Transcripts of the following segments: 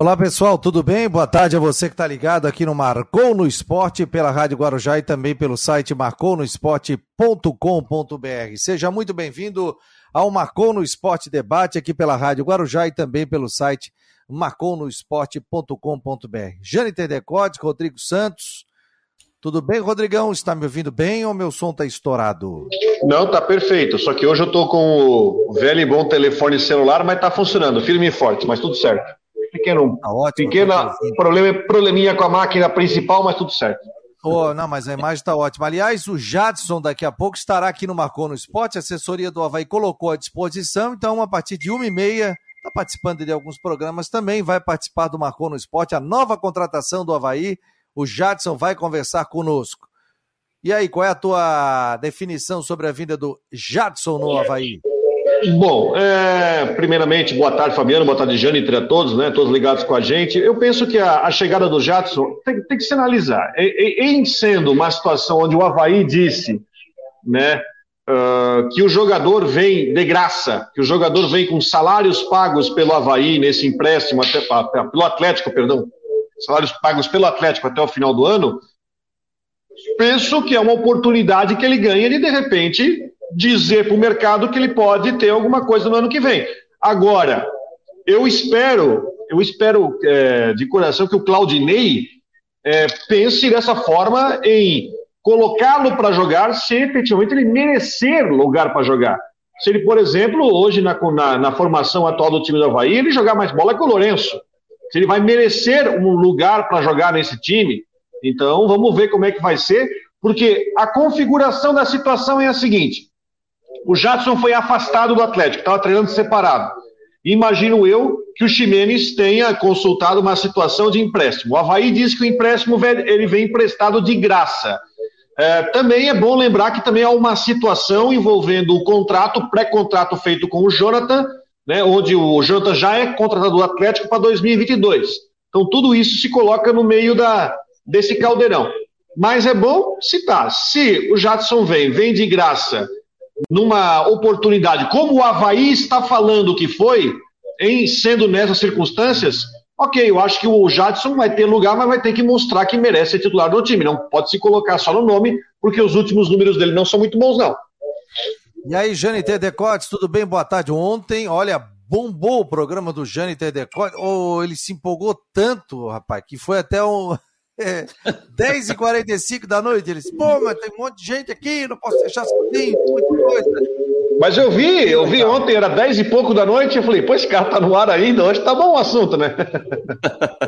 Olá pessoal, tudo bem? Boa tarde a você que está ligado aqui no Marcou no Esporte pela Rádio Guarujá e também pelo site marconosport.com.br. Seja muito bem-vindo ao Marcou no Esporte Debate aqui pela Rádio Guarujá e também pelo site marconosport.com.br. Jane Tedecotes, Rodrigo Santos. Tudo bem, Rodrigão? Está me ouvindo bem ou meu som está estourado? Não, tá perfeito. Só que hoje eu estou com o velho e bom telefone celular, mas está funcionando, firme e forte, mas tudo certo pequeno, tá ótimo, pequeno problema, probleminha com a máquina principal, mas tudo certo. Oh, não, mas a imagem está ótima. Aliás, o Jadson daqui a pouco estará aqui no Marcou no Esporte. A assessoria do Havaí colocou à disposição, então a partir de uma e meia está participando de alguns programas também, vai participar do Marcou no Esporte, a nova contratação do Havaí. O Jadson vai conversar conosco. E aí, qual é a tua definição sobre a vinda do Jadson no Havaí? Bom, é, primeiramente, boa tarde, Fabiano, boa tarde, Jane, entre a todos, né, todos ligados com a gente. Eu penso que a, a chegada do Jadson tem, tem, que se analisar. E, em sendo uma situação onde o Havaí disse né, uh, que o jogador vem de graça, que o jogador vem com salários pagos pelo Havaí nesse empréstimo, até, pelo Atlético, perdão, salários pagos pelo Atlético até o final do ano, penso que é uma oportunidade que ele ganha de, de repente, dizer para o mercado que ele pode ter alguma coisa no ano que vem. Agora, eu espero, eu espero é, de coração que o Claudinei é, pense dessa forma em colocá-lo para jogar se efetivamente ele merecer lugar para jogar. Se ele, por exemplo, hoje na, na, na, formação atual do time do Havaí, ele jogar mais bola que o Lourenço. Se ele vai merecer um lugar para jogar nesse time, então vamos ver como é que vai ser, porque a configuração da situação é a seguinte: o Jadson foi afastado do Atlético, estava treinando separado. Imagino eu que o Ximenes tenha consultado uma situação de empréstimo. O Havaí diz que o empréstimo ele vem emprestado de graça. É, também é bom lembrar que também há uma situação envolvendo o contrato, pré-contrato feito com o Jonathan, né, onde o Jonathan já é contratado do Atlético para 2022. Então tudo isso se coloca no meio da, desse caldeirão. Mas é bom citar, se o Jadson vem, vem de graça numa oportunidade, como o Havaí está falando que foi, em sendo nessas circunstâncias, ok, eu acho que o Jadson vai ter lugar, mas vai ter que mostrar que merece ser titular do time. Não pode se colocar só no nome, porque os últimos números dele não são muito bons, não. E aí, Jane. Decotes, tudo bem? Boa tarde. Ontem, olha, bombou o programa do Jane. Decotes. Oh, ele se empolgou tanto, rapaz, que foi até um. É, 10h45 da noite. Ele disse, pô, mas tem um monte de gente aqui, não posso deixar sozinho, muita coisa. Mas eu vi, eu vi ontem, era 10 e pouco da noite, eu falei, pô, esse cara tá no ar ainda, hoje tá bom o assunto, né?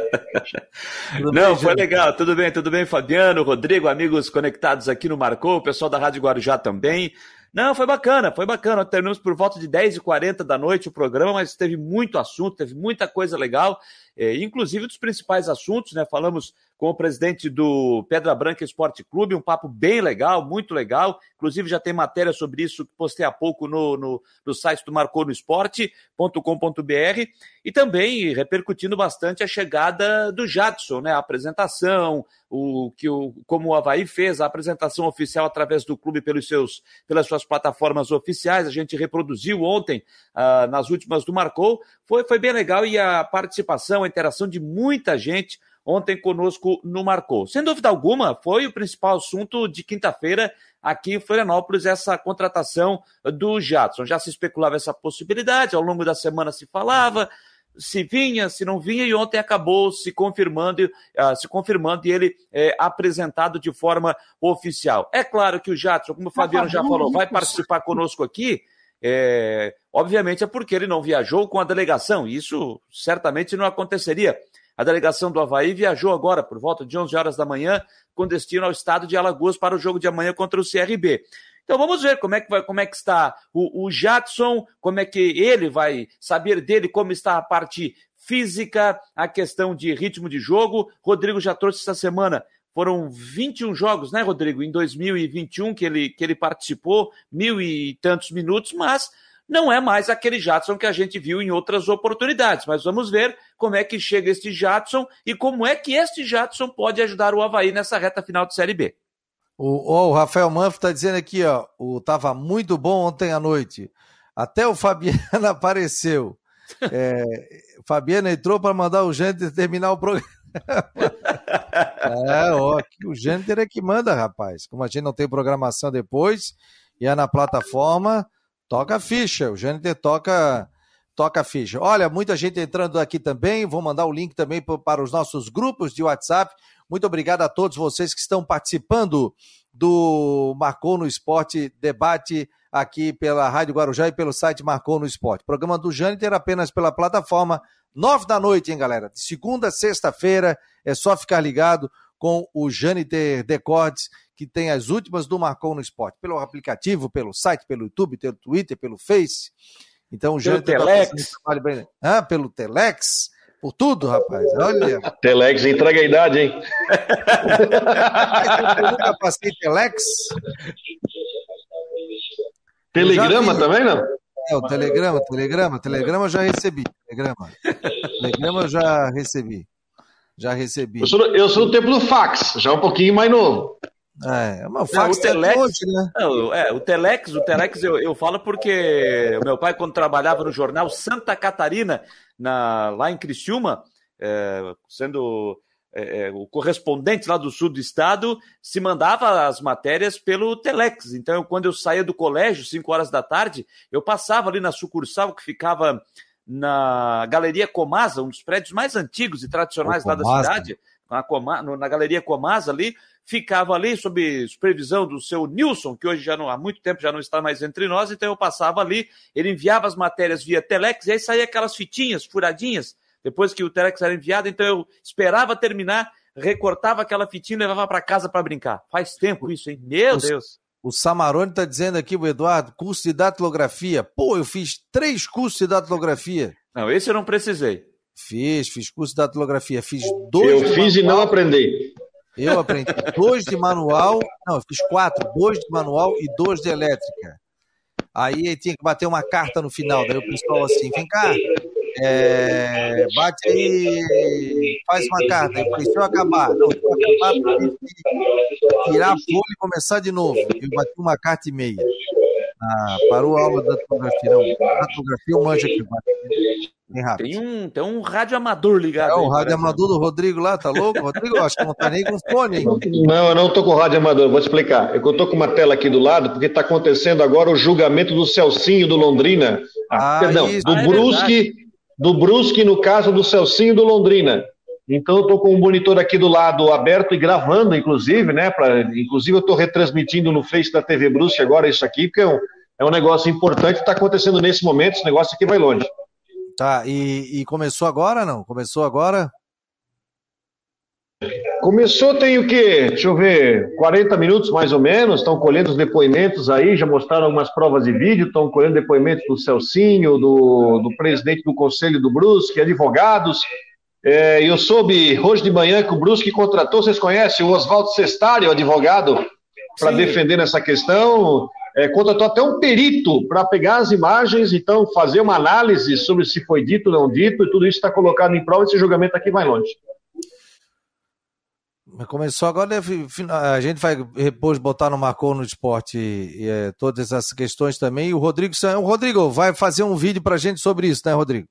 não, foi legal, tudo bem, tudo bem, Fabiano, Rodrigo, amigos conectados aqui no Marcou, o pessoal da Rádio Guarujá também. Não, foi bacana, foi bacana. Terminamos por volta de 10h40 da noite o programa, mas teve muito assunto, teve muita coisa legal, é, inclusive dos principais assuntos, né? Falamos com o presidente do Pedra Branca Esporte Clube, um papo bem legal, muito legal. Inclusive, já tem matéria sobre isso que postei há pouco no, no, no site do marconosport.com.br e também repercutindo bastante a chegada do Jadson, né? A apresentação, o que o, como o Havaí fez, a apresentação oficial através do clube pelos seus, pelas suas plataformas oficiais. A gente reproduziu ontem, uh, nas últimas do Marcou. Foi, foi bem legal e a participação, a interação de muita gente ontem conosco no Marcou. Sem dúvida alguma, foi o principal assunto de quinta-feira aqui em Florianópolis, essa contratação do Jadson. Já se especulava essa possibilidade, ao longo da semana se falava, se vinha, se não vinha, e ontem acabou se confirmando, uh, se confirmando e ele é, apresentado de forma oficial. É claro que o Jadson, como o Fabiano já falou, vai participar conosco aqui. É, obviamente é porque ele não viajou com a delegação, isso certamente não aconteceria. A delegação do Havaí viajou agora por volta de 11 horas da manhã com destino ao estado de Alagoas para o jogo de amanhã contra o CRB. Então vamos ver como é que, vai, como é que está o, o Jadson, como é que ele vai saber dele, como está a parte física, a questão de ritmo de jogo. Rodrigo já trouxe essa semana. Foram 21 jogos, né, Rodrigo, em 2021 que ele, que ele participou, mil e tantos minutos, mas não é mais aquele Jadson que a gente viu em outras oportunidades. Mas vamos ver como é que chega este Jadson e como é que este Jadson pode ajudar o Havaí nessa reta final de Série B. O, o Rafael Manfro está dizendo aqui, ó, o tava muito bom ontem à noite. Até o Fabiano apareceu. É, Fabiana entrou para mandar o Jâniter terminar o programa. é, ó, o Jâniter é que manda, rapaz. Como a gente não tem programação depois e é na plataforma, toca a ficha. O Jâniter toca toca a ficha. Olha, muita gente entrando aqui também. Vou mandar o link também para os nossos grupos de WhatsApp. Muito obrigado a todos vocês que estão participando do Marcou no Esporte Debate aqui pela Rádio Guarujá e pelo site Marcou no Esporte. Programa do Jâniter apenas pela plataforma. Nove da noite, hein, galera? De segunda a sexta-feira. É só ficar ligado com o Jâniter Decordes, que tem as últimas do Marcou no Esporte. Pelo aplicativo, pelo site, pelo YouTube, pelo Twitter, pelo Face. Então, o Jâniter. Pelo Telex. Tá ah, pelo Telex. Por tudo, rapaz. Olha. Telex entrega a idade, hein? eu nunca passei Telex. Telegrama também, não? É, o Telegrama, Telegrama, Telegrama eu já recebi. Telegrama. Telegrama eu já recebi. Já recebi. Eu sou, eu sou do tempo do fax, já um pouquinho mais novo. É, o fax não, o é Telex, hoje, né? Não, é, o Telex, o Telex eu, eu falo porque o meu pai, quando trabalhava no jornal Santa Catarina, na, lá em Criciúma, é, sendo é, é, o correspondente lá do sul do estado, se mandava as matérias pelo Telex. Então, eu, quando eu saía do colégio, 5 horas da tarde, eu passava ali na sucursal que ficava na Galeria Comasa, um dos prédios mais antigos e tradicionais lá da cidade, na, Coma, na Galeria Comasa ali, ficava ali sob supervisão do seu Nilson, que hoje já não há muito tempo já não está mais entre nós, então eu passava ali, ele enviava as matérias via Telex, e aí saía aquelas fitinhas furadinhas, depois que o Telex era enviado, então eu esperava terminar, recortava aquela fitinha e levava para casa para brincar. Faz tempo isso, hein? Meu o, Deus! O Samarone está dizendo aqui, o Eduardo, curso de datilografia. Pô, eu fiz três cursos de datilografia. Não, esse eu não precisei. Fiz, fiz curso de datilografia. Fiz dois. Eu fiz manual. e não aprendi. Eu aprendi dois de manual, não, fiz quatro, dois de manual e dois de elétrica. Aí tinha que bater uma carta no final, daí o pessoal assim, vem cá, é, bate aí, faz uma carta. Eu falei, se eu acabar, não, se eu acabar, tirar a folha e começar de novo. Eu bati uma carta e meia. Ah, parou a aula da fotografia, não. Fotografia eu manjo aqui, bate. Tem um, tem um rádio amador ligado. É, o rádio amador do Rodrigo lá, tá louco? Rodrigo, acho que não tá nem com fone, hein? Não, eu não tô com rádio amador, vou te explicar. Eu tô com uma tela aqui do lado, porque tá acontecendo agora o julgamento do Celcinho do Londrina. Ah, perdão, isso. do ah, é Brusque, do Brusque, no caso do Celcinho do Londrina. Então eu tô com o um monitor aqui do lado aberto e gravando, inclusive, né? Pra, inclusive eu tô retransmitindo no Face da TV Brusque agora isso aqui, porque é um, é um negócio importante que está acontecendo nesse momento, esse negócio aqui vai longe. Tá, e, e começou agora não? Começou agora? Começou tem o quê? Deixa eu ver, 40 minutos mais ou menos, estão colhendo os depoimentos aí, já mostraram algumas provas de vídeo, estão colhendo depoimentos do Celcinho, do, do presidente do Conselho do Brusque, advogados. É, eu soube hoje de manhã que o Brusque contratou, vocês conhecem, o Oswaldo Sestari, o advogado, para defender essa questão é, contratou até um perito para pegar as imagens, então fazer uma análise sobre se foi dito ou não dito, e tudo isso está colocado em prova, esse julgamento aqui vai longe. Começou agora, a gente vai depois botar no Marcou no Esporte e, é, todas essas questões também. E o Rodrigo, o Rodrigo vai fazer um vídeo para a gente sobre isso, né, Rodrigo?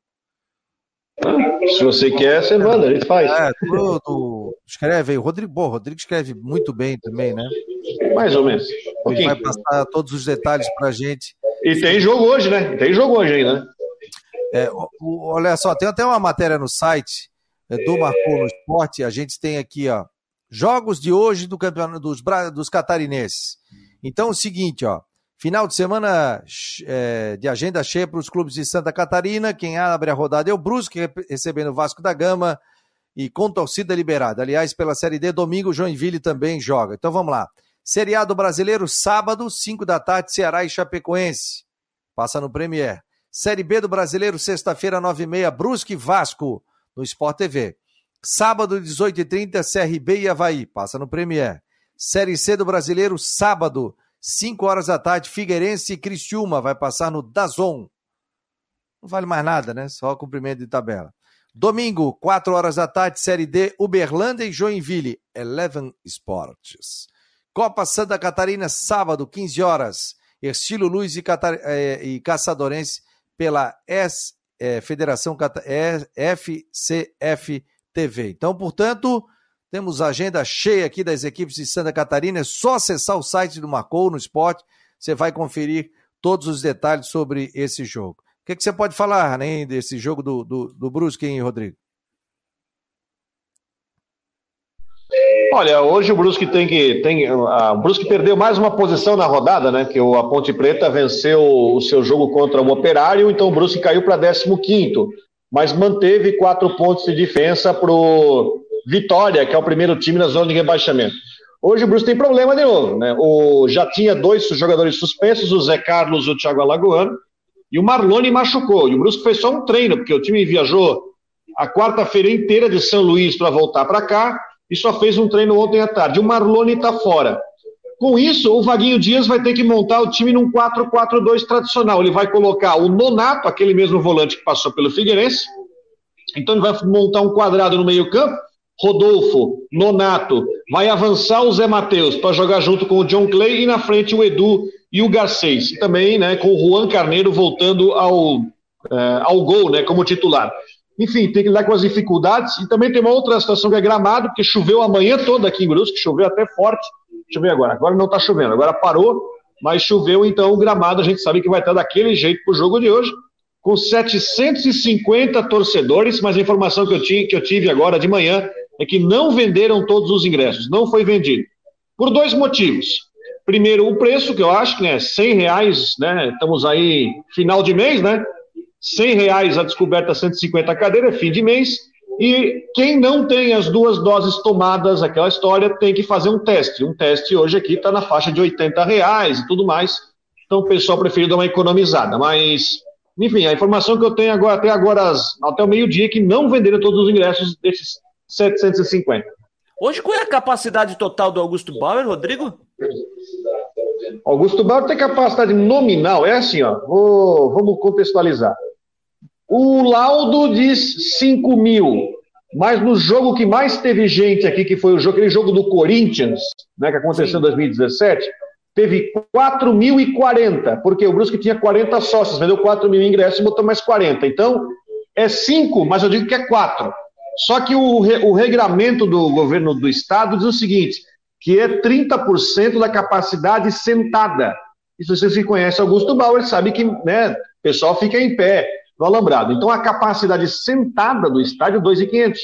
Se você quer, você manda, a gente faz. É, tu, tu escreve aí. O Rodrigo, bom, o Rodrigo escreve muito bem também, né? Mais ou menos. Um Ele vai passar todos os detalhes para a gente. E tem jogo hoje, né? Tem jogo hoje ainda, né? É, olha só, tem até uma matéria no site é, do Marcou no Esporte. A gente tem aqui, ó, jogos de hoje do campeonato dos, dos catarinenses. Então, é o seguinte, ó. Final de semana é, de agenda cheia para os clubes de Santa Catarina. Quem abre a rodada é o Brusque, recebendo o Vasco da Gama e com torcida liberada. Aliás, pela Série D, domingo, Joinville também joga. Então vamos lá. Seriado brasileiro, sábado, 5 da tarde, Ceará e Chapecoense. Passa no Premier. Série B do brasileiro, sexta-feira, 9h30, Brusque e Vasco, no Sport TV. Sábado, 18h30, CRB e Havaí. Passa no Premier. Série C do brasileiro, sábado, 5 horas da tarde, Figueirense e Criciúma. Vai passar no Dazon. Não vale mais nada, né? Só cumprimento de tabela. Domingo, 4 horas da tarde, Série D, Uberlândia e Joinville. Eleven Sports. Copa Santa Catarina, sábado, 15 horas. Estilo Luz e, Catar... Eh, e Caçadorense pela S... é, Federação é, FCF TV. Então, portanto, temos agenda cheia aqui das equipes de Santa Catarina. É só acessar o site do Marcou no Esporte. Você vai conferir todos os detalhes sobre esse jogo. O que, que você pode falar né, desse jogo do, do, do Brusque, hein, Rodrigo? Olha, hoje o Brusque tem que. Tem, a, o Brusque perdeu mais uma posição na rodada, né? Que a Ponte Preta venceu o seu jogo contra o Operário, então o Brusque caiu para 15, mas manteve quatro pontos de diferença para o Vitória, que é o primeiro time na zona de rebaixamento. Hoje o Brusque tem problema de novo, né? O, já tinha dois jogadores suspensos, o Zé Carlos e o Thiago Alagoano, e o Marlone machucou. E o Brusque fez só um treino, porque o time viajou a quarta-feira inteira de São Luís para voltar para cá e só fez um treino ontem à tarde. O Marlone está fora. Com isso, o Vaguinho Dias vai ter que montar o time num 4-4-2 tradicional. Ele vai colocar o Nonato, aquele mesmo volante que passou pelo Figueirense. Então ele vai montar um quadrado no meio-campo. Rodolfo, Nonato, vai avançar o Zé Matheus para jogar junto com o John Clay e na frente o Edu e o Garcês. E também né, com o Juan Carneiro voltando ao, é, ao gol né, como titular. Enfim, tem que lidar com as dificuldades. E também tem uma outra situação que é gramado, porque choveu a manhã toda aqui em Brusque, choveu até forte. Deixa eu ver agora. Agora não está chovendo, agora parou, mas choveu, então o gramado a gente sabe que vai estar daquele jeito para o jogo de hoje, com 750 torcedores, mas a informação que eu tive agora de manhã é que não venderam todos os ingressos, não foi vendido. Por dois motivos. Primeiro, o preço, que eu acho que é né, 100 reais, né? Estamos aí final de mês, né? 100 reais a descoberta 150 cadeiras, fim de mês. E quem não tem as duas doses tomadas, aquela história, tem que fazer um teste. Um teste hoje aqui está na faixa de 80 reais e tudo mais. Então o pessoal preferiu dar uma economizada. Mas, enfim, a informação que eu tenho agora, até agora, até o meio-dia, é que não venderam todos os ingressos desses 750. Hoje, qual é a capacidade total do Augusto Bauer, Rodrigo? Augusto Bauer tem capacidade nominal, é assim, ó, vou, vamos contextualizar. O laudo diz 5 mil, mas no jogo que mais teve gente aqui, que foi o jogo, aquele jogo do Corinthians, né, que aconteceu Sim. em 2017, teve 4.040, porque o Brusque tinha 40 sócios, vendeu 4 mil ingressos e botou mais 40. Então, é 5, mas eu digo que é 4. Só que o, o regramento do governo do estado diz o seguinte, que é 30% da capacidade sentada. E se você conhece Augusto Bauer, sabe que né, o pessoal fica em pé no alambrado. Então, a capacidade sentada do estádio, 2.500.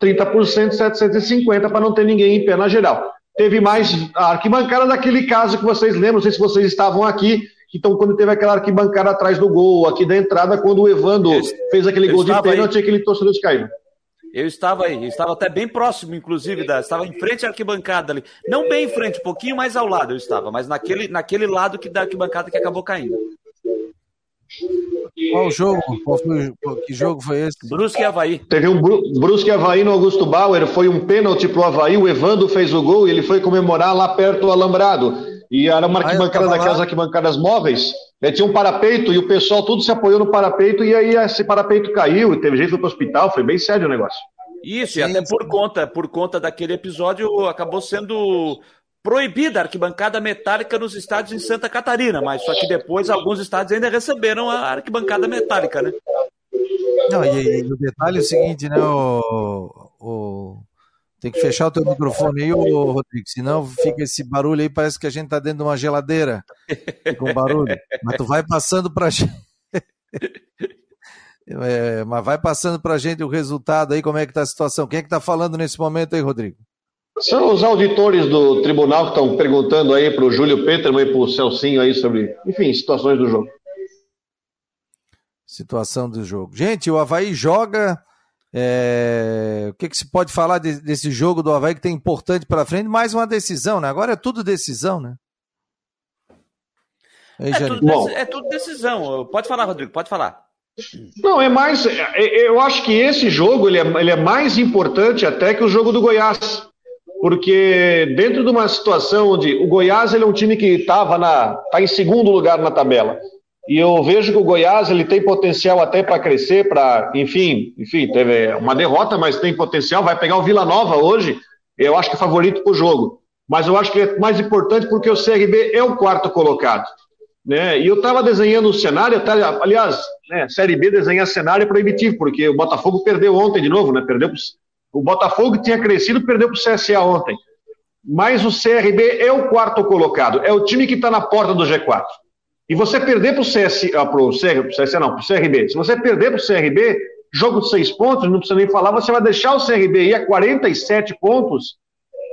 30%, 750, para não ter ninguém em pé na geral. Teve mais arquibancada daquele caso que vocês lembram, não sei se vocês estavam aqui, então quando teve aquela arquibancada atrás do gol, aqui da entrada, quando o Evandro fez aquele gol de pênalti, aquele torcedor de caído. Eu estava aí, eu estava até bem próximo, inclusive, da, estava em frente à arquibancada ali. Não bem em frente, um pouquinho mais ao lado eu estava, mas naquele, naquele lado que da arquibancada que acabou caindo. Qual jogo? Qual foi, que jogo foi esse? Brusque e Havaí. Teve um Brusque e Havaí no Augusto Bauer, foi um pênalti pro Havaí, o Evandro fez o gol e ele foi comemorar lá perto do Alambrado. E era uma ah, arquibancada ah, daquelas arquibancadas móveis, né, tinha um parapeito e o pessoal tudo se apoiou no parapeito e aí esse parapeito caiu e teve gente para o hospital, foi bem sério o negócio. Isso, sim, e até por conta, por conta daquele episódio acabou sendo proibida a arquibancada metálica nos estádios em Santa Catarina, mas só que depois alguns estádios ainda receberam a arquibancada metálica, né? Não, e, e o detalhe é o seguinte, né, o, o, tem que fechar o teu microfone aí, o Rodrigo, senão fica esse barulho aí, parece que a gente tá dentro de uma geladeira, com barulho, mas tu vai passando pra gente... É, mas vai passando pra gente o resultado aí, como é que tá a situação. Quem é que tá falando nesse momento aí, Rodrigo? São os auditores do tribunal que estão perguntando aí para o Júlio Peterman e para o Celcinho aí sobre, enfim, situações do jogo. Situação do jogo. Gente, o Havaí joga. É... O que, que se pode falar de, desse jogo do Havaí que tem importante para frente? Mais uma decisão, né? Agora é tudo decisão, né? Aí, é, tudo, é tudo decisão. Pode falar, Rodrigo, pode falar. Não, é mais. É, é, eu acho que esse jogo ele é, ele é mais importante até que o jogo do Goiás porque dentro de uma situação onde o Goiás ele é um time que estava na tá em segundo lugar na tabela e eu vejo que o Goiás ele tem potencial até para crescer, para enfim, enfim teve uma derrota, mas tem potencial, vai pegar o Vila Nova hoje, eu acho que é favorito para o jogo, mas eu acho que é mais importante porque o CRB é o quarto colocado né? E eu estava desenhando o cenário, aliás, né, Série B desenhar cenário é proibitivo, porque o Botafogo perdeu ontem de novo, né? Perdeu pro, o Botafogo tinha crescido, perdeu para o CSA ontem. Mas o CRB é o quarto colocado, é o time que está na porta do G4. E você perder para o CSA, pro CSA não, para o CRB. Se você perder para o CRB, jogo de seis pontos, não precisa nem falar, você vai deixar o CRB ir a 47 pontos,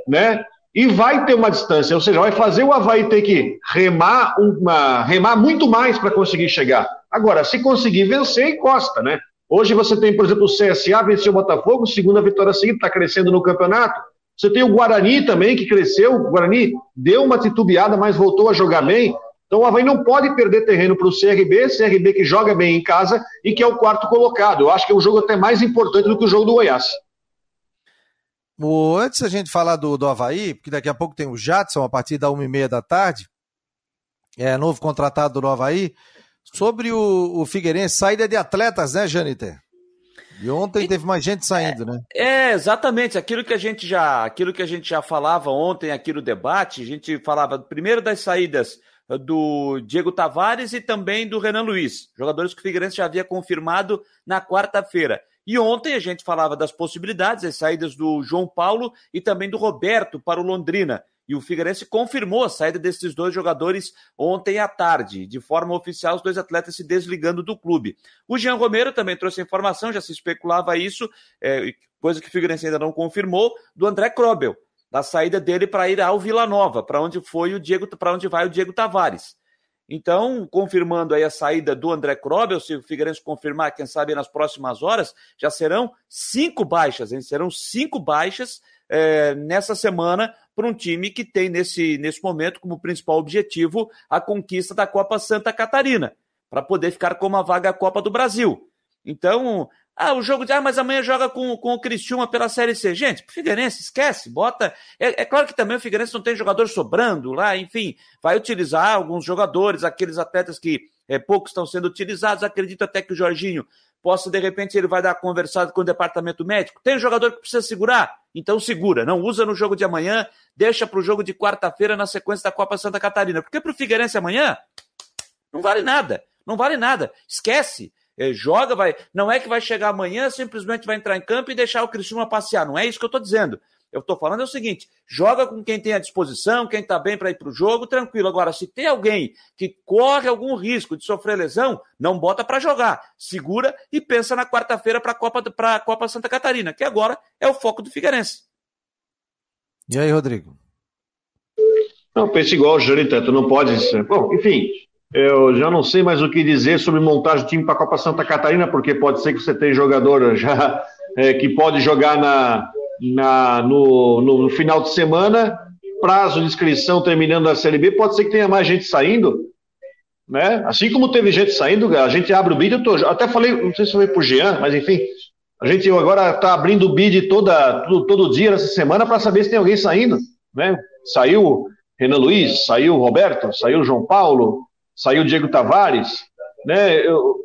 né? e vai ter uma distância, ou seja, vai fazer o Havaí ter que remar, uma, remar muito mais para conseguir chegar. Agora, se conseguir vencer, encosta, né? Hoje você tem, por exemplo, o CSA venceu o Botafogo, segunda vitória seguinte, está crescendo no campeonato. Você tem o Guarani também, que cresceu. O Guarani deu uma titubeada, mas voltou a jogar bem. Então o Havaí não pode perder terreno para o CRB, CRB que joga bem em casa e que é o quarto colocado. Eu acho que é um jogo até mais importante do que o jogo do Goiás. O, antes da gente falar do, do Havaí, porque daqui a pouco tem o Jadson a partir da uma e meia da tarde, é novo contratado do Havaí, sobre o, o Figueirense, saída de atletas, né, Janiter? E ontem teve mais gente saindo, né? É, exatamente, aquilo que a gente já, aquilo que a gente já falava ontem aqui no debate, a gente falava primeiro das saídas do Diego Tavares e também do Renan Luiz, jogadores que o Figueirense já havia confirmado na quarta-feira. E ontem a gente falava das possibilidades, as saídas do João Paulo e também do Roberto para o Londrina. E o Figueirense confirmou a saída desses dois jogadores ontem à tarde. De forma oficial, os dois atletas se desligando do clube. O Jean Romero também trouxe a informação, já se especulava isso, é, coisa que o Figueirense ainda não confirmou, do André Krobel, da saída dele para ir ao Vila Nova, para onde foi o Diego, para onde vai o Diego Tavares. Então, confirmando aí a saída do André Krobel, se o Figueirense confirmar, quem sabe nas próximas horas, já serão cinco baixas, hein? Serão cinco baixas é, nessa semana para um time que tem nesse, nesse momento como principal objetivo a conquista da Copa Santa Catarina, para poder ficar com uma vaga Copa do Brasil. Então, ah, o jogo de. Ah, mas amanhã joga com, com o Cristiúma pela Série C. Gente, o Figueirense, esquece, bota. É, é, claro que também o Figueirense não tem jogador sobrando lá, enfim, vai utilizar alguns jogadores, aqueles atletas que é, poucos estão sendo utilizados. Acredito até que o Jorginho possa, de repente, ele vai dar conversado com o departamento médico. Tem jogador que precisa segurar? Então segura, não usa no jogo de amanhã, deixa para o jogo de quarta-feira na sequência da Copa Santa Catarina. Porque para o Figueirense amanhã não vale nada. Não vale nada. Esquece. É, joga, vai. Não é que vai chegar amanhã, simplesmente vai entrar em campo e deixar o Cristiano passear. Não é isso que eu estou dizendo. Eu estou falando é o seguinte: joga com quem tem à disposição, quem está bem para ir para o jogo, tranquilo. Agora, se tem alguém que corre algum risco de sofrer lesão, não bota para jogar. Segura e pensa na quarta-feira para a Copa, Copa Santa Catarina, que agora é o foco do Figueirense. E aí, Rodrigo? Não, pensa igual, Jurita, tu não pode. Bom, enfim, eu já não sei mais o que dizer sobre montagem de time para a Copa Santa Catarina, porque pode ser que você tenha jogador já é, que pode jogar na, na no, no, final de semana, prazo de inscrição terminando a Série B, pode ser que tenha mais gente saindo. Né? Assim como teve gente saindo, a gente abre o bid, eu tô, até falei, não sei se foi pro Jean, mas enfim, a gente agora está abrindo o bid toda, todo, todo dia nessa semana para saber se tem alguém saindo. Né? Saiu Renan Luiz, saiu Roberto, saiu João Paulo, saiu o Diego Tavares, né? Eu,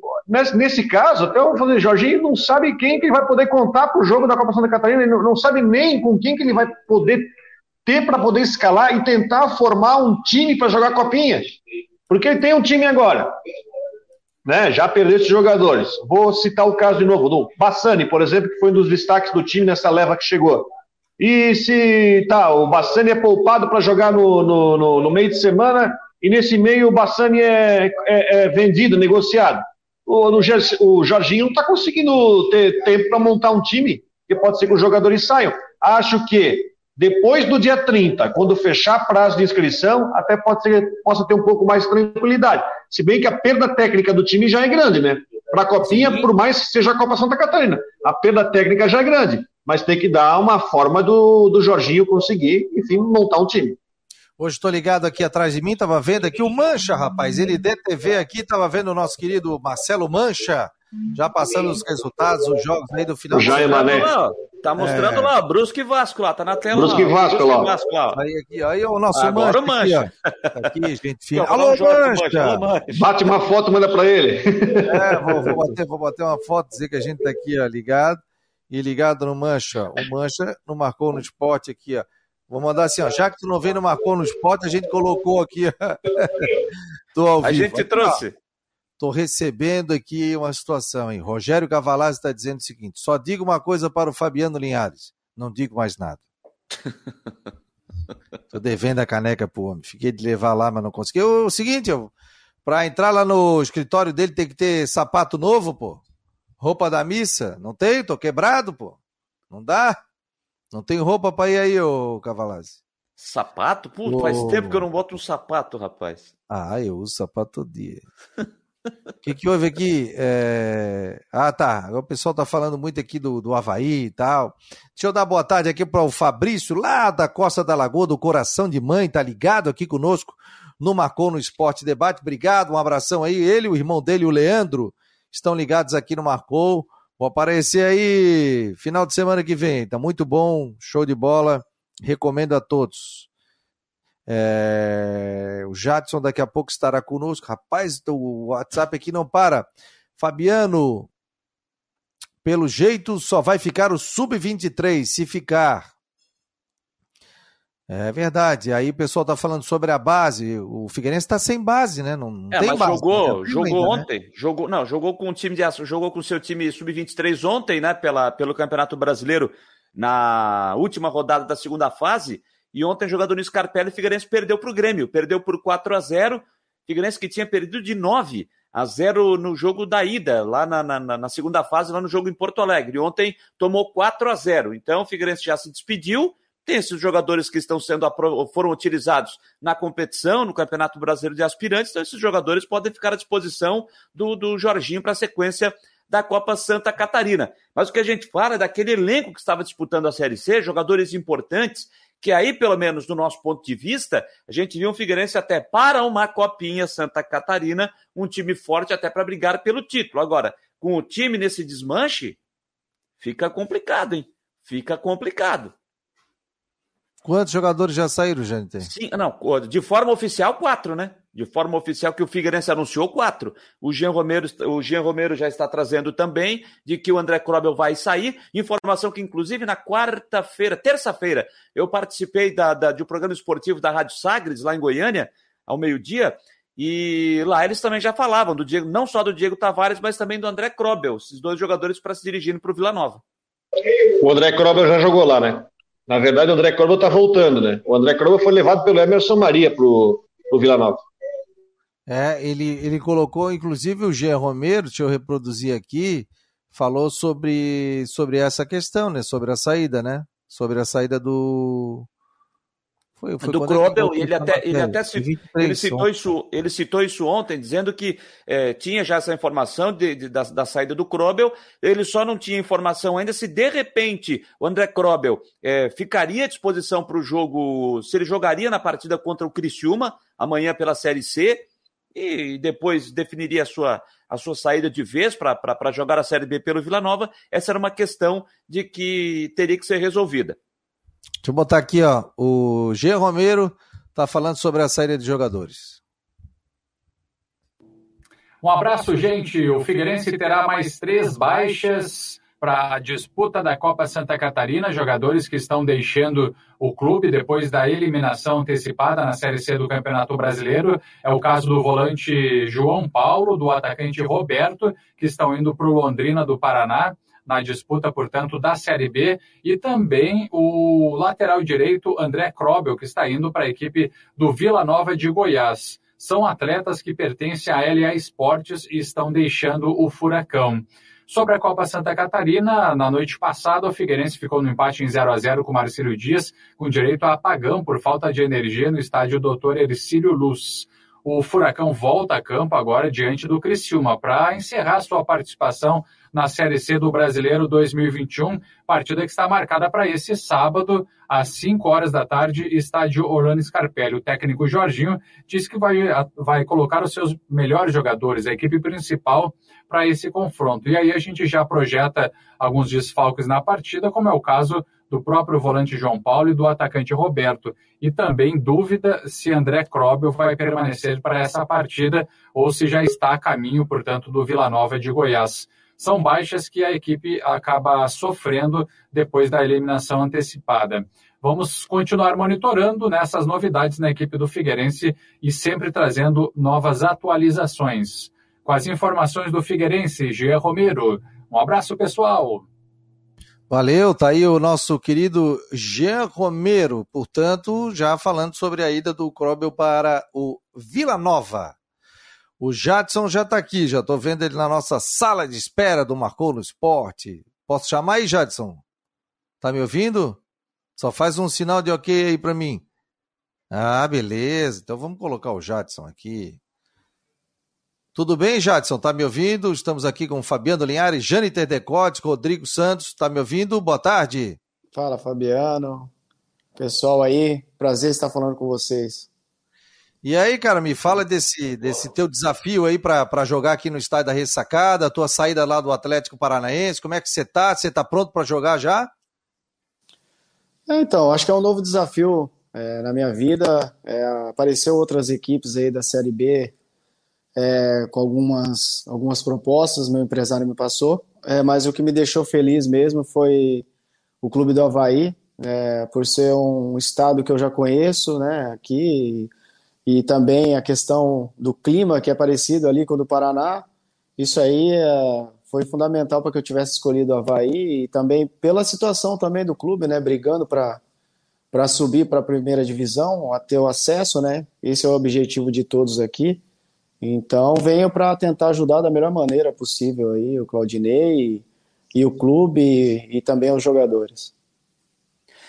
nesse, caso, até o falei, Jorginho não sabe quem que ele vai poder contar para o jogo da Copa Santa Catarina, ele não, não sabe nem com quem que ele vai poder ter para poder escalar e tentar formar um time para jogar copinha. Porque ele tem um time agora. Né? Já perdeu esses jogadores. Vou citar o caso de novo do Bassani, por exemplo, que foi um dos destaques do time nessa leva que chegou. E se tá, o Bassani é poupado para jogar no, no, no, no meio de semana, e nesse meio o Bassani é, é, é vendido, negociado. O, no, o Jorginho não está conseguindo ter tempo para montar um time, que pode ser que os jogadores saiam. Acho que depois do dia 30, quando fechar prazo de inscrição, até pode ser possa ter um pouco mais de tranquilidade. Se bem que a perda técnica do time já é grande, né? Para a Copinha, Sim. por mais que seja a Copa Santa Catarina, a perda técnica já é grande. Mas tem que dar uma forma do, do Jorginho conseguir, enfim, montar um time. Hoje estou ligado aqui atrás de mim, estava vendo aqui o Mancha, rapaz. Ele DTV aqui, estava vendo o nosso querido Marcelo Mancha, já passando os resultados, os jogos aí do final. O Jair Mané. Tá mostrando é... lá, Brusque e Vasco lá, tá na tela Brusque lá. e Vasco, lá. Vasco lá. Aí, aqui, aí o nosso Agora Mancha. Aqui, tá aqui, gente fina. Alô, Mancha. Mancha! Bate uma foto, manda para ele. É, vou, vou, bater, vou bater uma foto, dizer que a gente tá aqui ó, ligado e ligado no Mancha. O Mancha não marcou no esporte aqui, ó Vou mandar assim, ó. Já que tu não vem no Marcou no Esporte, a gente colocou aqui. Tô ao vivo. A gente trouxe. Estou recebendo aqui uma situação, hein? Rogério Cavalazzi está dizendo o seguinte: só digo uma coisa para o Fabiano Linhares, não digo mais nada. Estou devendo a caneca pro homem. Fiquei de levar lá, mas não consegui. O, o seguinte, para entrar lá no escritório dele tem que ter sapato novo, pô. Roupa da missa? Não tem? Tô quebrado, pô. Não dá? Não tem roupa para ir aí, ô Cavalazzi. Sapato? Pô, faz tempo que eu não boto um sapato, rapaz. Ah, eu uso sapato todo dia. O que, que houve aqui? É... Ah, tá. O pessoal tá falando muito aqui do, do Havaí e tal. Deixa eu dar boa tarde aqui para o Fabrício, lá da Costa da Lagoa, do Coração de Mãe, tá ligado aqui conosco no Marcou no Esporte Debate. Obrigado, um abração aí. Ele, o irmão dele, o Leandro, estão ligados aqui no Marcou. Vou aparecer aí final de semana que vem. Tá muito bom, show de bola. Recomendo a todos. É... O Jadson daqui a pouco estará conosco. Rapaz, o WhatsApp aqui não para. Fabiano, pelo jeito só vai ficar o Sub-23, se ficar. É verdade. Aí o pessoal tá falando sobre a base. O Figueirense está sem base, né? Não, não é, tem mas base. Jogou, jogou ainda, né? ontem. Né? Jogou, não, jogou com o time de jogou com o seu time sub-23 ontem, né? Pela, pelo Campeonato Brasileiro na última rodada da segunda fase. E ontem, jogador no Scarpelli, o Figueirense perdeu para o Grêmio. Perdeu por 4 a 0 Figueirense que tinha perdido de 9 a 0 no jogo da ida, lá na, na, na, segunda fase, lá no jogo em Porto Alegre. Ontem tomou 4 a 0 Então o Figueirense já se despediu. Tem esses jogadores que estão sendo foram utilizados na competição, no Campeonato Brasileiro de Aspirantes, então esses jogadores podem ficar à disposição do, do Jorginho para a sequência da Copa Santa Catarina. Mas o que a gente fala é daquele elenco que estava disputando a Série C, jogadores importantes que aí, pelo menos do nosso ponto de vista, a gente viu um Figueirense até para uma copinha Santa Catarina, um time forte até para brigar pelo título. Agora, com o time nesse desmanche, fica complicado, hein? Fica complicado. Quantos jogadores já saíram, gente? Sim, não, de forma oficial, quatro, né? De forma oficial que o Figueirense anunciou quatro. O Jean Romero, o Jean Romero já está trazendo também de que o André Krobel vai sair. Informação que, inclusive, na quarta-feira, terça-feira, eu participei da, da, de um programa esportivo da Rádio Sagres, lá em Goiânia, ao meio-dia. E lá eles também já falavam do Diego, não só do Diego Tavares, mas também do André Krobel, esses dois jogadores para se dirigirem para o Vila Nova. O André Krobel já jogou lá, né? Na verdade, o André Krobel está voltando, né? O André Krobel foi levado pelo Emerson Maria para o Vila Nova. É, ele, ele colocou, inclusive, o Jean Romero, deixa eu reproduzir aqui, falou sobre, sobre essa questão, né? Sobre a saída, né? Sobre a saída do. Foi, foi do Krobel, ele, ele até, ele até ele citou, isso, ele citou isso ontem, dizendo que é, tinha já essa informação de, de, da, da, saída do Krobel, ele só não tinha informação ainda se de repente o André Krobel é, ficaria à disposição para o jogo, se ele jogaria na partida contra o Criciúma, amanhã pela Série C, e depois definiria a sua, a sua saída de vez para jogar a Série B pelo Vila Nova, essa era uma questão de que teria que ser resolvida. Deixa eu botar aqui, ó, o G. Romero está falando sobre a saída de jogadores. Um abraço, gente. O Figueirense terá mais três baixas para a disputa da Copa Santa Catarina, jogadores que estão deixando o clube depois da eliminação antecipada na Série C do Campeonato Brasileiro. É o caso do volante João Paulo, do atacante Roberto, que estão indo para o Londrina do Paraná na disputa, portanto, da Série B, e também o lateral direito André Krobel, que está indo para a equipe do Vila Nova de Goiás. São atletas que pertencem à LA Esportes e estão deixando o Furacão. Sobre a Copa Santa Catarina, na noite passada, o Figueirense ficou no empate em 0 a 0 com Marcelo Dias, com direito a apagão por falta de energia no estádio Doutor Ercílio Luz. O Furacão volta a campo agora diante do Criciúma para encerrar sua participação na Série C do Brasileiro 2021, partida que está marcada para esse sábado, às 5 horas da tarde, estádio Orlando Scarpelli. O técnico Jorginho disse que vai, vai colocar os seus melhores jogadores, a equipe principal, para esse confronto. E aí a gente já projeta alguns desfalques na partida, como é o caso do próprio volante João Paulo e do atacante Roberto. E também dúvida se André Krobel vai permanecer para essa partida ou se já está a caminho, portanto, do Vila Nova de Goiás. São baixas que a equipe acaba sofrendo depois da eliminação antecipada. Vamos continuar monitorando nessas novidades na equipe do Figueirense e sempre trazendo novas atualizações. Com as informações do Figueirense, Gia Romero. Um abraço, pessoal. Valeu, tá aí o nosso querido Jean Romero, portanto, já falando sobre a ida do Krobel para o Vila Nova. O Jadson já está aqui, já estou vendo ele na nossa sala de espera do Marcou no Esporte. Posso chamar aí, Jadson? Tá me ouvindo? Só faz um sinal de ok aí para mim. Ah, beleza. Então vamos colocar o Jadson aqui. Tudo bem, Jadson? Tá me ouvindo? Estamos aqui com Fabiano Linhares, Jâniter Decotes, Rodrigo Santos. Tá me ouvindo? Boa tarde. Fala, Fabiano. Pessoal aí, prazer estar falando com vocês. E aí, cara, me fala desse, desse teu desafio aí para jogar aqui no estádio da Ressacada, a tua saída lá do Atlético Paranaense. Como é que você tá? Você tá pronto para jogar já? É, então, acho que é um novo desafio é, na minha vida. É, apareceu outras equipes aí da Série B é, com algumas, algumas propostas, meu empresário me passou, é, mas o que me deixou feliz mesmo foi o Clube do Havaí, é, por ser um estado que eu já conheço né, aqui, e, e, também a questão do clima que é parecido ali com o do Paraná. Isso aí é, foi fundamental para que eu tivesse escolhido o Havaí e também pela situação também do clube, né, brigando para para subir para a primeira divisão, a ter o acesso, né? Esse é o objetivo de todos aqui. Então venho para tentar ajudar da melhor maneira possível aí o Claudinei e, e o clube e, e, também os jogadores.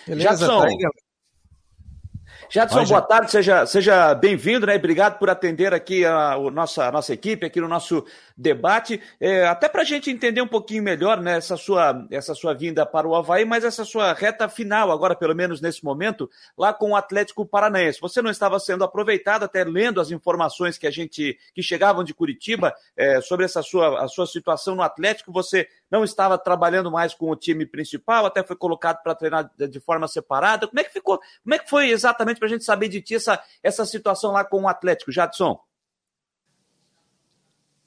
Beleza, Tá aí, Jadson, boa tarde, seja, seja bem-vindo, né? Obrigado por atender aqui a, a, nossa, a nossa equipe, aqui no nosso debate. É, até para a gente entender um pouquinho melhor né, essa, sua, essa sua vinda para o Havaí, mas essa sua reta final, agora, pelo menos nesse momento, lá com o Atlético Paranaense. Você não estava sendo aproveitado, até lendo as informações que a gente que chegavam de Curitiba é, sobre essa sua, a sua situação no Atlético, você não estava trabalhando mais com o time principal, até foi colocado para treinar de forma separada. Como é que ficou? Como é que foi exatamente para a gente saber de ti essa, essa situação lá com o Atlético, Jadson?